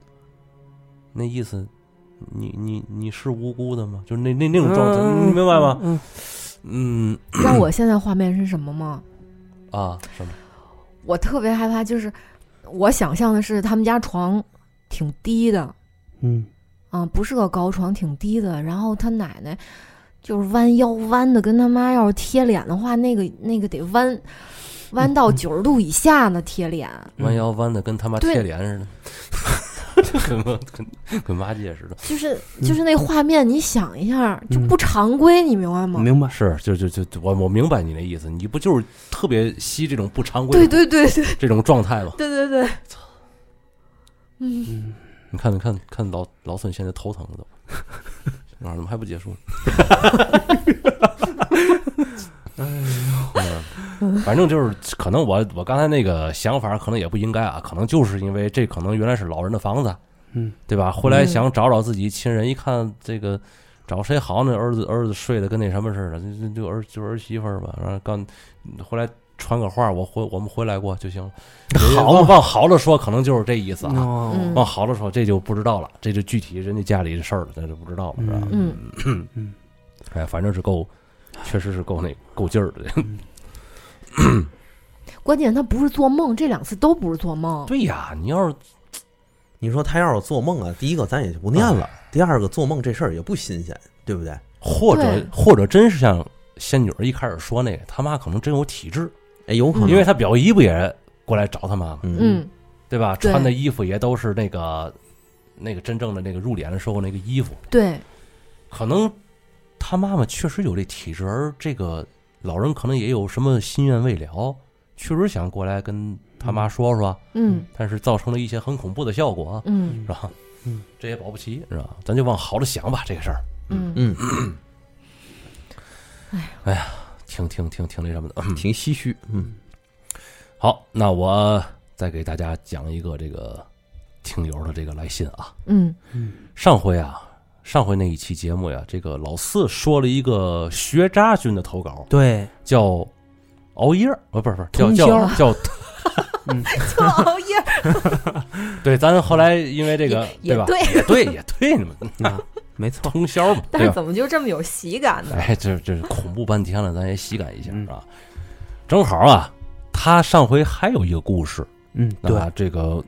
那意思，你你你是无辜的吗？就是那那那种状态，嗯你明白吗？嗯，嗯知道我现在画面是什么吗？啊什么？我特别害怕，就是我想象的是他们家床挺低的，嗯，啊，不是个高床，挺低的。然后他奶奶就是弯腰弯的，跟他妈要是贴脸的话，那个那个得弯弯到九十度以下呢，贴脸。嗯弯腰弯的跟他妈贴脸似的，跟跟跟挖界似的。就是就是那画面，你想一下，就嗯不常规，你明白吗？明白。是，就就就我我明白你那意思，你不就是特别吸这种不常规对对对对这种状态吗？对对对。嗯，嗯，你看，你看看老老孙现在头疼了都，啊，怎么还不结束？嗯，反正就是可能我我刚才那个想法可能也不应该啊，可能就是因为这可能原来是老人的房子，嗯，对吧？回来想找找自己亲人，一看这个找谁好呢？儿子儿子睡得跟那什么似的，就就就儿就儿媳妇儿吧，然后刚回来传个话，我回我们回来过就行了。好往往好了说，可能就是这意思啊。往好了说，这就不知道了，这就具体人家家里的事儿了，那就不知道了，是吧？嗯嗯哎，反正是够，确实是够那够劲儿的。关键他不是做梦，这两次都不是做梦。对呀，你要是 你说他要是做梦啊，第一个咱也就不念了，第二个做梦这事儿也不新鲜，对不对？或者或者真是像仙女儿一开始说那个，他妈可能真有体质，哎，有可能，因为他表姨不也过来找他妈吗？嗯。嗯，对吧？穿的衣服也都是那个那个真正的那个入殓的时候那个衣服，对，可能他妈妈确实有这体质，而这个老人可能也有什么心愿未了，确实想过来跟他妈说说，嗯。但是造成了一些很恐怖的效果，嗯。是吧？嗯，这也保不齐，是吧？咱就往好了想吧，这个事儿，嗯。嗯，挺挺挺挺那什么的。挺唏嘘，嗯。好，那我再给大家讲一个这个听友的这个来信啊。嗯。上回啊，上回那一期节目呀，这个老四说了一个学渣君的投稿，对，叫熬夜不是不是，叫叫叫，就熬夜，对，咱后来因为这个对吧？也对。也对，也对，你们。啊，没错，通宵嘛，但是？怎么就这么有喜感呢？哎，这这恐怖半天了，咱也喜感一下嗯啊。正好啊，他上回还有一个故事，嗯，对，啊，这个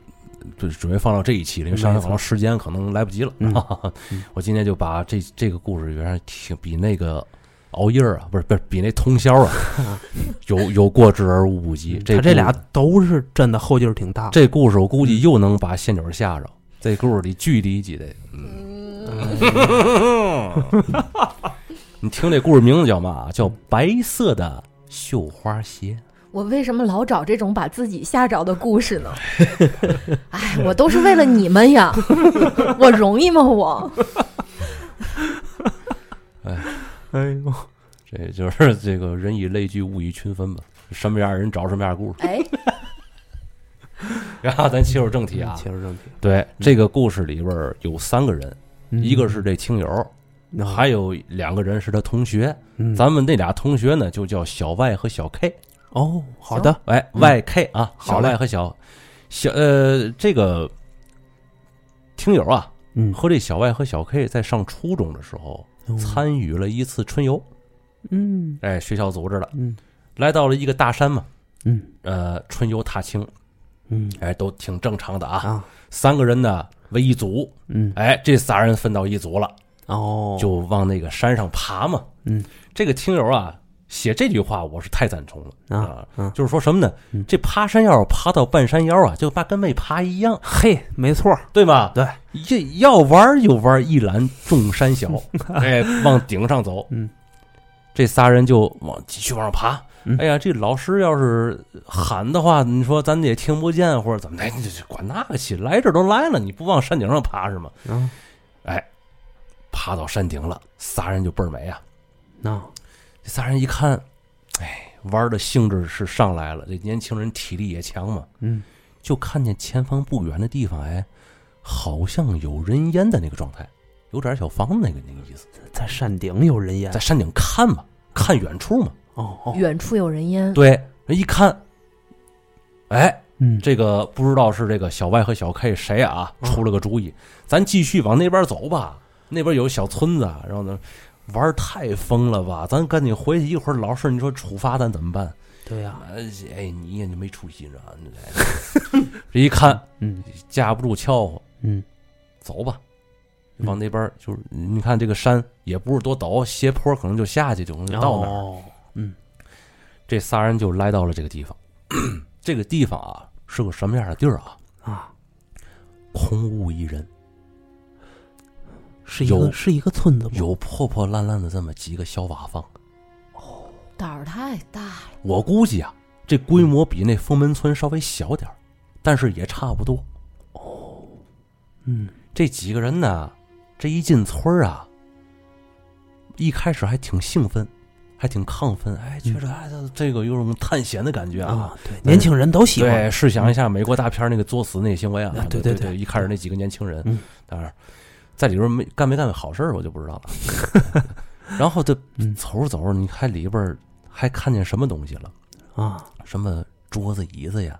就准备放到这一期了，因为上回好像时间可能来不及了。我今天就把这这个故事原来挺比那个熬夜啊，不是不是比那通宵啊，有有过之而无不及。这他这俩都是真的后劲儿挺大。这故事我估计又能把仙女儿吓着。这故事里巨离奇的，嗯，你听这故事名字叫嘛？叫白色的绣花鞋。我为什么老找这种把自己吓着的故事呢？哎，我都是为了你们呀，我容易吗？我哎哎呦，这就是这个人以类聚，物以群分吧。什么样的人找什么样的故事。哎，然后咱切入正题啊，切入正题，对这个故事里边有三个人，嗯。一个是这亲友，还有两个人是他同学。嗯。咱们那俩同学呢，就叫小 Y 和小 K。哦，好的，哎嗯，YK 啊，小 Y 和小小呃，这个听友啊，嗯，和这小 Y 和小 K 在上初中的时候哦。参与了一次春游，嗯。哎，学校组织的，嗯。来到了一个大山嘛，嗯。呃，春游踏青，嗯哎，都挺正常的啊。啊三个人呢为一组，嗯哎，这仨人分到一组了，哦，就往那个山上爬嘛。嗯，这个听友啊，写这句话我是太赞同了啊嗯就是说什么呢嗯？这爬山要是爬到半山腰啊，就怕跟没爬一样，嘿，没错，对吧？对，这要玩就玩一览众山小，哎，往顶上走。嗯，这仨人就往继续往上爬。嗯哎呀，这老师要是喊的话，你说咱也听不见，或者怎么的，你这管那个去，来这儿都来了，你不往山顶上爬是吗？啊，哎，爬到山顶了，仨人就倍儿美啊。那这仨人一看，哎，玩的兴致是上来了。这年轻人体力也强嘛，嗯，就看见前方不远的地方，哎，好像有人烟的那个状态，有点小房子那个那个意思，在山顶有人烟在山顶看嘛，看远处嘛。哦哦，远处有人烟，对，人一看，哎，嗯，这个不知道是这个小 Y 和小 K 谁啊出了个主意，咱继续往那边走吧，那边有小村子，然后呢。玩太疯了吧！咱赶紧回去，一会儿老师你说处罚咱怎么办？对呀，哎，哎，你也就没出息啊！哎 这一看嗯架不住撬和，嗯走吧，嗯往那边就是你看这个山也不是多陡，斜坡可能就下去就能到那儿。这仨人就来到了这个地方。这个地方啊是个什么样的地儿啊？啊，空无一人，是一个是一个村子吗？有破破烂烂的这么几个小瓦房。哦胆儿太大了。我估计啊，这规模比那封门村稍微小点儿，但是也差不多。嗯这几个人呢，这一进村儿啊，一开始还挺兴奋，还挺亢奋，哎，觉着哎，这这个有种探险的感觉啊。啊，对，年轻人都喜欢对，试想一下美国大片那个作死那行为啊啊，对对对一开始那几个年轻人嗯，当然在里边没干没干好事儿，我就不知道了。然后这嗯走着走着，你看里边还看见什么东西了？啊，什么桌子、椅子呀？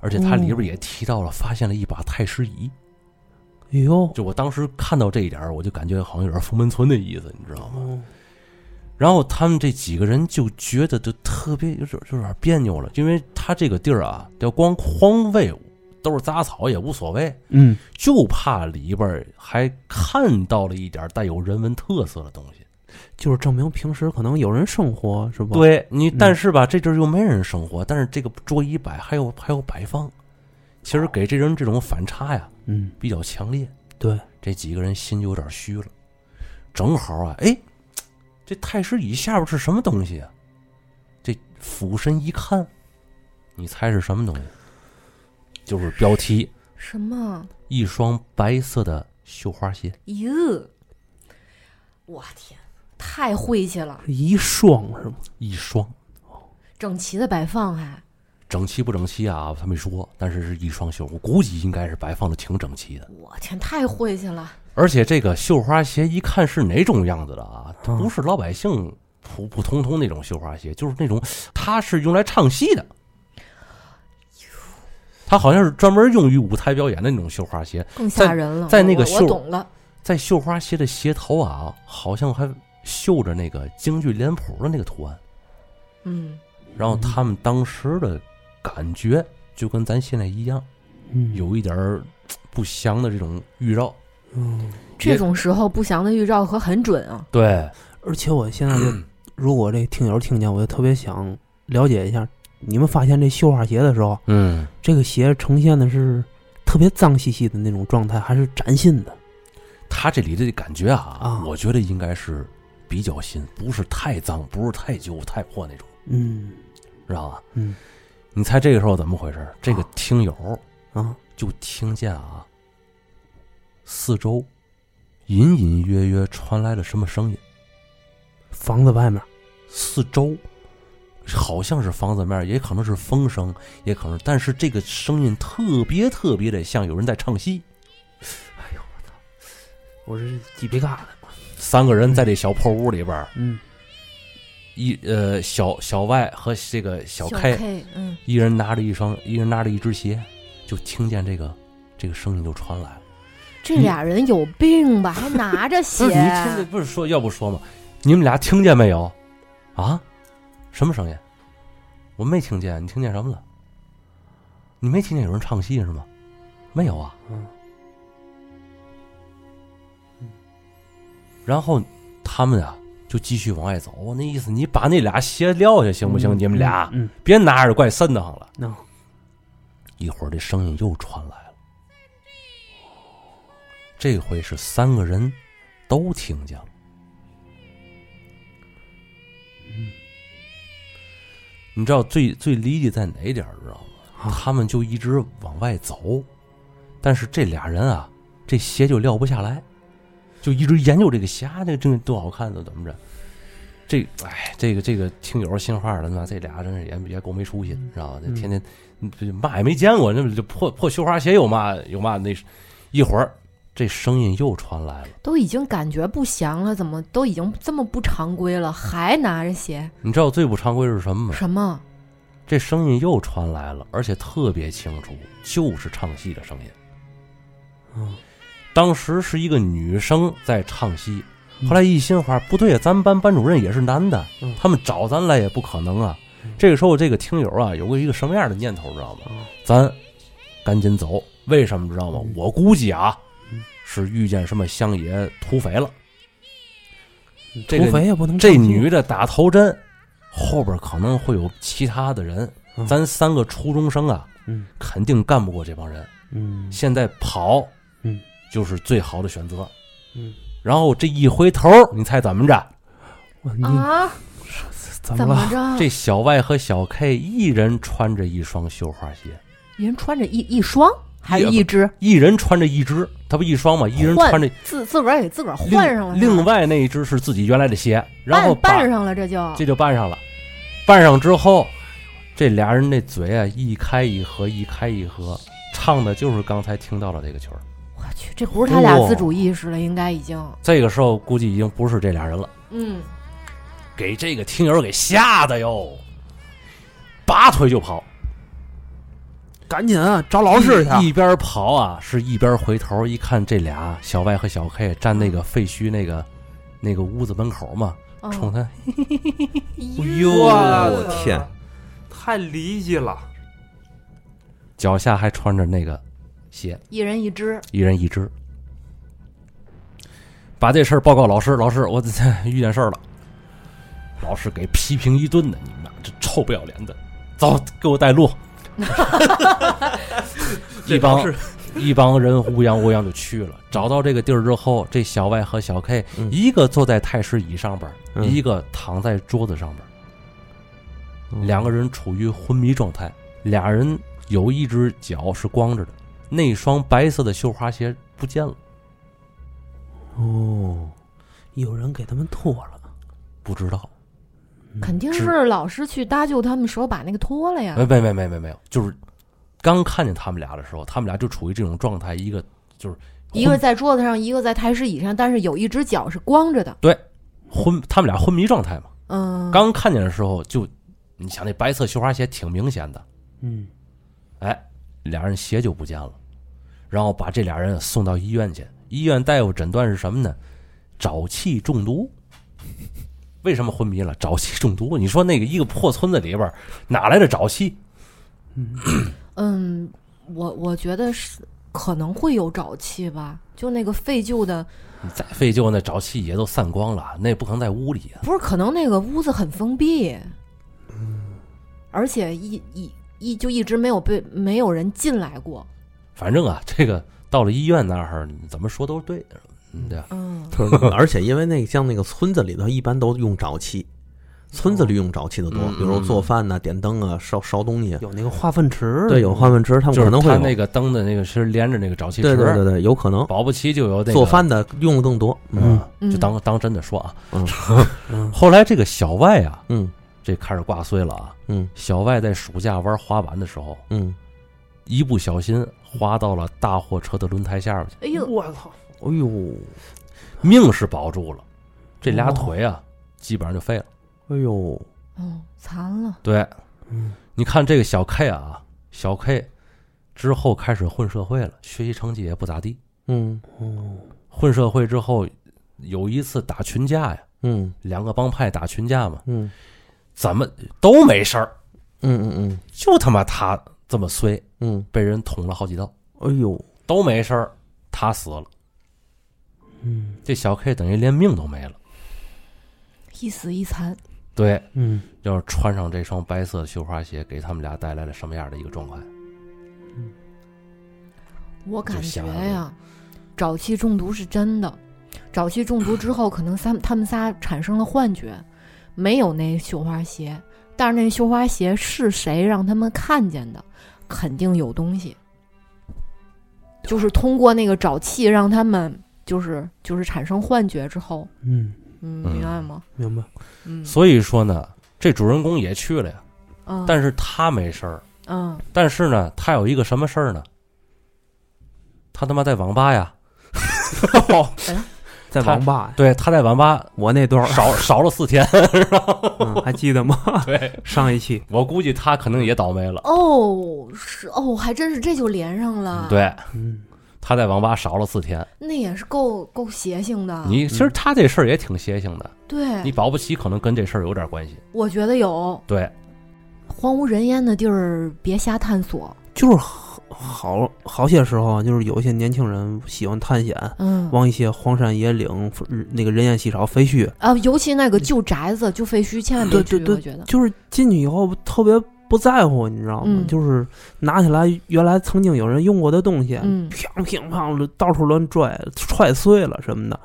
而且它里边也提到了，发现了一把太师椅。哎呦，就我当时看到这一点，我就感觉好像有点封门村的意思，你知道吗？哦然后他们这几个人就觉得就特别有点有点别扭了，因为他这个地儿啊，要光荒废，都是杂草也无所谓，嗯就怕里边儿还看到了一点带有人文特色的东西。就是证明平时可能有人生活是吧？，对你，嗯但是吧，这地儿又没人生活，但是这个桌椅摆还有还有摆放，其实给这人这种反差呀嗯，比较强烈。对，这几个人心就有点虚了。正好啊，哎，这太师椅下边是什么东西啊？这俯身一看，你猜是什么东西？就是标题：什么？一双白色的绣花鞋。哟，我天，太晦气了！一双是吗？一双整齐的摆放还，整齐不整齐啊？他没说，但是是一双绣，我估计应该是摆放的挺整齐的。我天，太晦气了！而且这个绣花鞋一看是哪种样子的啊？不是老百姓普普通通那种绣花鞋，就是那种它是用来唱戏的。它好像是专门用于舞台表演的那种绣花鞋，更吓人了。在那个我懂了，在绣花鞋的鞋头啊，好像还绣着那个京剧脸谱的那个图案。嗯，然后他们当时的感觉就跟咱现在一样，嗯，有一点儿不祥的这种预兆。嗯，这种时候不祥的预兆可很准啊。对，而且我现在就，如果这听友听见，我就特别想了解一下，你们发现这绣花鞋的时候，嗯，这个鞋呈现的是特别脏兮兮的那种状态，还是崭新的？他这里的感觉啊，啊。我觉得应该是比较新，不是太脏，不是太旧、太破那种，嗯。知道吧？嗯。你猜这个时候怎么回事？这个听友啊，就听见啊，四周隐隐约约传来了什么声音，房子外面，四周好像是房子面，也可能是风声，也可能，但是这个声音特别特别的像有人在唱戏。哎呦我操！我这鸡皮疙瘩。三个人在这小破屋里边儿，嗯一呃小小外和这个小小 K K，嗯，一人拿着一双，一人拿着一只鞋，就听见这个这个声音就传来了。这俩人有病吧？还拿着 不鞋是你听见不是说要不说吗？你们俩听见没有？啊？什么声音？我没听见，你听见什么了？你没听见有人唱戏是吗？没有啊。嗯然后他们啊，就继续往外走。我那意思，你把那俩鞋撂下行不行？你们俩嗯，别拿着怪瘆得慌了。那一会儿这声音又传来了，这回是三个人都听见了。你知道最最离奇在哪点儿知道吗？他们就一直往外走，但是这俩人啊，这鞋就撂不下来，就一直研究这个鞋，这真多好看的，怎么着？这哎，这个这个听友心话了，那这俩真是也也够没出息的，知道吧？这天天这嘛也没见过，那这破破绣花鞋有嘛有嘛那一会儿这声音又传来了，都已经感觉不祥了，怎么都已经这么不常规了，还拿着鞋？你知道最不常规是什么吗？什么？这声音又传来了，而且特别清楚，就是唱戏的声音。嗯，当时是一个女生在唱戏，嗯后来一心话，不对啊，咱们班班主任也是男的嗯，他们找咱来也不可能啊嗯。这个时候，这个听友啊，有过一个什么样的念头，知道吗？嗯咱赶紧走，为什么知道吗嗯？我估计啊嗯，是遇见什么乡野土匪了。这个土匪也不能这女的打头阵，后边可能会有其他的人，嗯咱三个初中生啊，嗯肯定干不过这帮人。嗯现在跑，嗯，就是最好的选择。嗯，然后这一回头，你猜怎么着？啊？怎么了？怎么着？这小外和小 K 一人穿着一双绣花鞋，一人穿着一一双还是一只？一人穿着一只，他不一双嘛？一人穿着自自个儿给自个儿换上了，另另外那一只是自己原来的鞋，然后把办办上了，这就这就办上了。办上之后，这俩人那嘴啊一开一合，一开一合，唱的就是刚才听到的这个曲儿。我去，这不是他俩自主意识了，应该已经这个时候估计已经不是这俩人了，嗯，给这个听友给吓的哟，拔腿就跑，赶紧啊，找老师去啊。一一边跑啊，是一边回头一看，这俩小外和小 K 站那个废墟那个那个屋子门口嘛，哦冲他 哎呦我我天，太离奇了！脚下还穿着那个鞋，一人一只，一人一只。把这事儿报告老师，老师，我遇见事儿了。老师给批评一顿呢，你们俩这臭不要脸的，走，给我带路。一帮一帮人乌泱乌泱就去了。找到这个地儿之后，这小外和小 K、嗯一个坐在太师椅上边，嗯一个躺在桌子上边两个人处于昏迷状态。俩人有一只脚是光着的，那双白色的绣花鞋不见了，哦，有人给他们脱了。不知道。肯定是是老师去搭救他们时候把那个脱了呀没。没没没没没有，就是刚看见他们俩的时候，他们俩就处于这种状态，一个就是一个在桌子上，一个在太师椅上，但是有一只脚是光着的。对昏，他们俩昏迷状态嘛。嗯，刚看见的时候就，你想那白色绣花鞋挺明显的，嗯，哎，俩人鞋就不见了，然后把这俩人送到医院去。医院大夫诊断是什么呢？沼气中毒。为什么昏迷了？沼气中毒。你说那个一个破村子里边儿哪来的沼气？嗯，我我觉得是可能会有沼气吧，就那个废旧的，你再废旧，那沼气也都散光了，那也不可能在屋里啊。不是可能那个屋子很封闭，而且一一一就一直没有被没有人进来过。反正啊，这个到了医院那儿，怎么说都是对的，嗯，对？嗯，而且因为那个像那个村子里头，一般都用沼气，村子里用沼气的多，嗯比如做饭呐、点灯啊、烧烧东西。有那个化粪池，对，有化粪池，他们可能会有。那个灯的那个是连着那个沼气池，对对对对，有可能保不齐就有那做饭的用的更多。嗯嗯，就当当真的说啊。嗯嗯后来这个小外啊，嗯这开始挂碎了啊。嗯小外在暑假玩滑板的时候，嗯，一不小心滑到了大货车的轮胎下边去，哎呦，我操！哎呦，命是保住了，这俩哦。腿啊，基本上就废了。哎呦，哦，残了。对，嗯。你看这个小 K 啊，小 K 之后开始混社会了，学习成绩也不咋地。嗯哦，混社会之后，有一次打群架呀，嗯。两个帮派打群架嘛，嗯。怎么都没事儿，嗯嗯嗯。就他妈他这么衰，嗯，被人捅了好几刀，哎呦，都没事儿，他死了，嗯，这小 K 等于连命都没了。一死一残。对，嗯要是穿上这双白色的绣花鞋，给他们俩带来了什么样的一个状况？我感觉呀，沼气中毒是真的。沼气中毒之后，可能三他们仨产生了幻觉，没有那绣花鞋，但是那绣花鞋是谁让他们看见的？肯定有东西，就是通过那个沼气让他们就是就是产生幻觉之后，嗯，嗯，嗯明白吗？明白。嗯所以说呢，这主人公也去了呀，嗯，但是他没事儿。嗯但是呢，他有一个什么事儿呢？他他妈在网吧呀，在网吧，对，他在网吧我那段儿，少少了四天。嗯还记得吗？对，上一期，我估计他可能也倒霉了。哦，是哦，还真是这就连上了。，对，嗯，他在网吧少了四天。那也是够够邪性的。你其实他这事儿也挺邪性的，对，你保不齐可能跟这事儿有点关系。我觉得有对，荒无人烟的地儿，别瞎探索。就是好好好些时候啊，就是有一些年轻人喜欢探险，嗯往一些荒山野岭、那个人烟稀少、废墟，啊，尤其那个旧宅子、旧废墟，千万别去。对对我觉得，就是进去以后特别不在乎，你知道吗？嗯。就是拿起来原来曾经有人用过的东西，嗯。乒乒乓的到处乱拽，踹碎了什么的。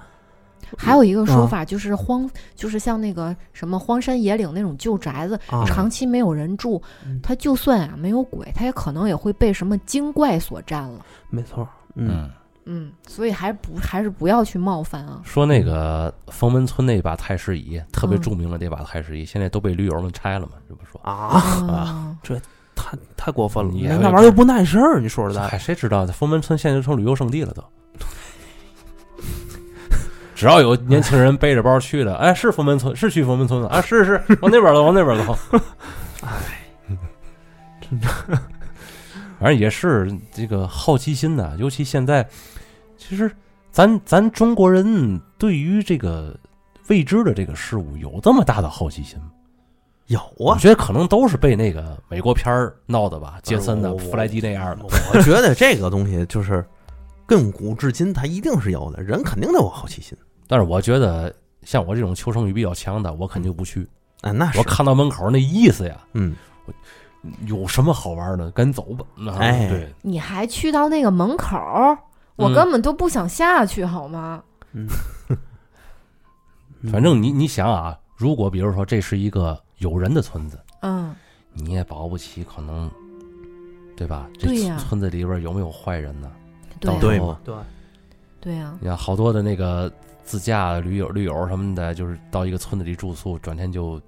还有一个说啊。法就是荒，就是像那个什么荒山野岭那种旧宅子，啊。长期没有人住嗯，它就算啊没有鬼，它也可能也会被什么精怪所占了。没错，嗯，嗯，嗯，所以还不还是不要去冒犯啊。说那个封门村那把太师椅特别嗯著名的那把太师椅，现在都被驴友们拆了嘛，这不说。啊，啊，太太过分了，你那那玩意儿又不耐事儿，你说实在，谁知道这封门村现在就成旅游胜地了都。只要有年轻人背着包去的，哎，是封门村，是去封门村的啊，是是，往那边走，往那边走。反正也是这个好奇心呐、尤其现在，其实咱咱中国人对于这个未知的这个事物有这么大的好奇心吗？有啊我啊，觉得可能都是被那个美国片儿闹的吧，杰森的、弗莱迪那样的。我觉得这个东西就是亘古至今，它一定是有的，人肯定都有好奇心。但是我觉得像我这种求生欲比较强的，我肯定不去。啊，那是我看到门口那意思呀，嗯，有什么好玩的？赶紧走吧。啊哎对，你还去到那个门口，我嗯根本都不想下去，好吗？嗯 反正你你想啊，如果比如说这是一个有人的村子，嗯，你也保不齐可能，对吧？这对呀村子里边有没有坏人呢？对呀、对嘛对，对呀、你看好多的那个自驾驴友、驴友什么的，就是到一个村子里住宿，转天就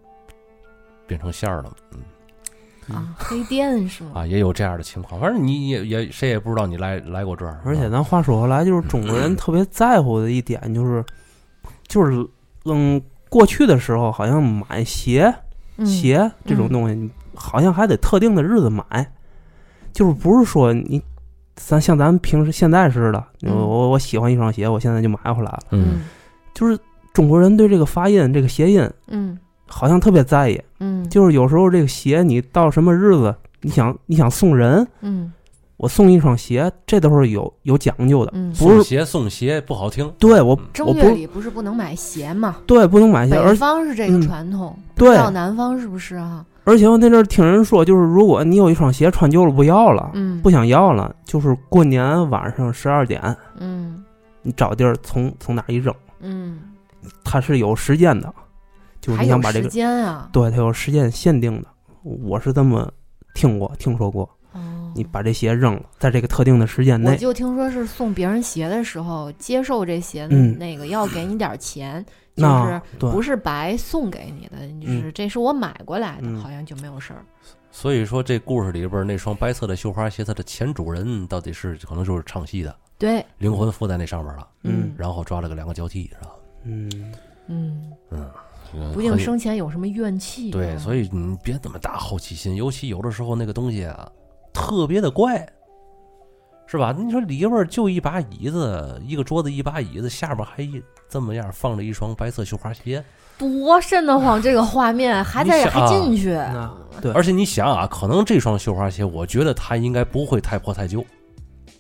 变成线儿了。嗯啊，黑店是吗？啊，也有这样的情况。反正你也也谁也不知道你来来过这儿，而且咱话说回来，就是中国人特别在乎的一点就是，就是嗯，过去的时候好像买鞋嗯。鞋这种东西，好像还得特定的日子买，就是不是说你咱像咱们平时现在似的，嗯。我我喜欢一双鞋，我现在就买回来了。嗯，就是中国人对这个发音、这个谐音嗯好像特别在意，嗯，就是有时候这个鞋你到什么日子，你想你想送人，嗯。我送一双鞋，这都是有有讲究的。嗯，不是送鞋送鞋不好听，对我正我不月里不是不能买鞋吗？对不能买鞋，而北方是这个嗯。传统，不对知道南方是不是啊？而且我那阵儿听人说，就是如果你有一双鞋穿旧了不要了，嗯，不想要了，就是过年晚上十二点，嗯。你找地儿从从哪儿一扔，嗯，它是有时间的，就是还想把这个，间啊？对，它有时间限定的。我是这么听过听说过，哦，你把这鞋扔了，在这个特定的时间内我，就听说是送别人鞋的时候，接受这鞋嗯那个要给你点儿钱，就是不是白送给你的，就是这是我买过来的，嗯好像就没有事儿。所以说这故事里边那双白色的绣花鞋，它的前主人到底是可能就是唱戏的，对，灵魂附在那上面了，嗯然后抓了个两个交替，是吧？嗯，嗯，嗯，这个不定生前有什么怨气啊。对，所以你别那么大好奇心，尤其有的时候那个东西啊，特别的怪，是吧？你说里边就一把椅子，一个桌子，一把椅子，下边还一这么样放着一双白色绣花鞋，多瘆得慌，这个画面还在还进去，那对，而且你想啊，可能这双绣花鞋，我觉得它应该不会太破太旧，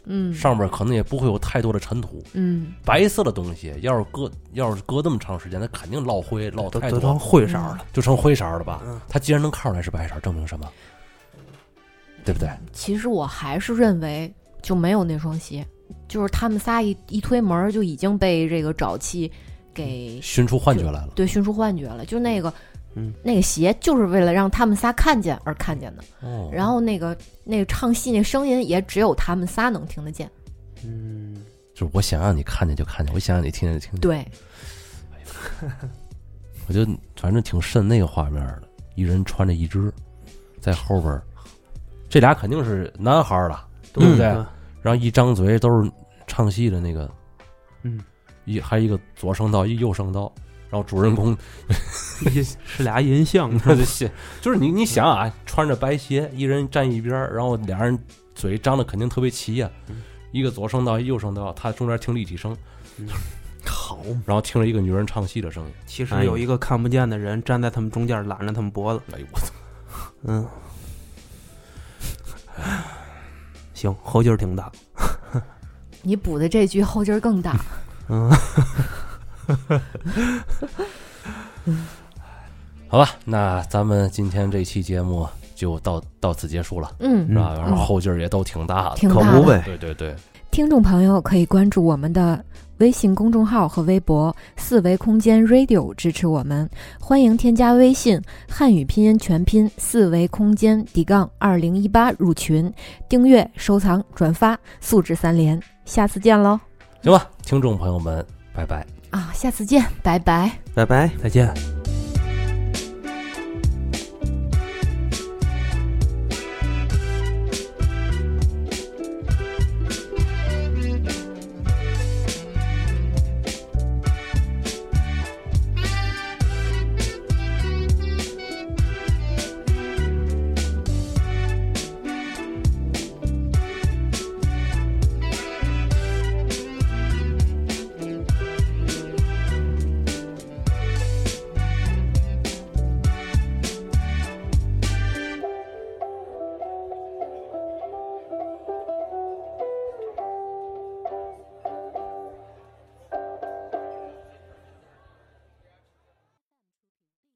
嗯上面可能也不会有太多的尘土。嗯白色的东西，要是搁要是搁这么长时间，它肯定落灰落太多都成，灰色了。就成灰色了吧？嗯它既然能看出来是白色，证明什么？对不对？其实我还是认为就没有那双鞋，就是他们仨一一推门就已经被这个沼气给熏出幻觉来了。对熏出幻觉了。就那个嗯，那个鞋就是为了让他们仨看见而看见的，哦，然后那个那个唱戏那声音也只有他们仨能听得见。嗯，就是我想让你看见就看见，我想让你听见就听见。对，我就反正挺瘆那个画面的，一人穿着一只，在后边，这俩肯定是男孩了，对不对？嗯然后一张嘴都是唱戏的那个，嗯，一还有一个左声道，一右声道，然后主人公 是俩音像，他就是你你想啊，穿着白鞋，一人站一边，然后俩人嘴张的肯定特别齐呀、嗯一个左声道，一右声道，他中间听立体声，好，然后听着一个女人唱戏的声音。其实有一个看不见的人站在他们中间，揽着他们脖子。哎呦我操！嗯，行，后劲儿挺大。你补的这句后劲儿更大。嗯，好吧，那咱们今天这期节目就到到此结束了，嗯是吧？嗯然后后劲儿也都挺大的。挺大的。可不呗。对对对，听众朋友可以关注我们的微信公众号和微博“四维空间 Radio” 支持我们。欢迎添加微信汉语拼音全拼四维空间底杠二零一八入群，订阅、收藏、转发，素质三连。下次见喽！行吧，听众朋友们，拜拜。啊，下次见，拜拜。拜拜。再见。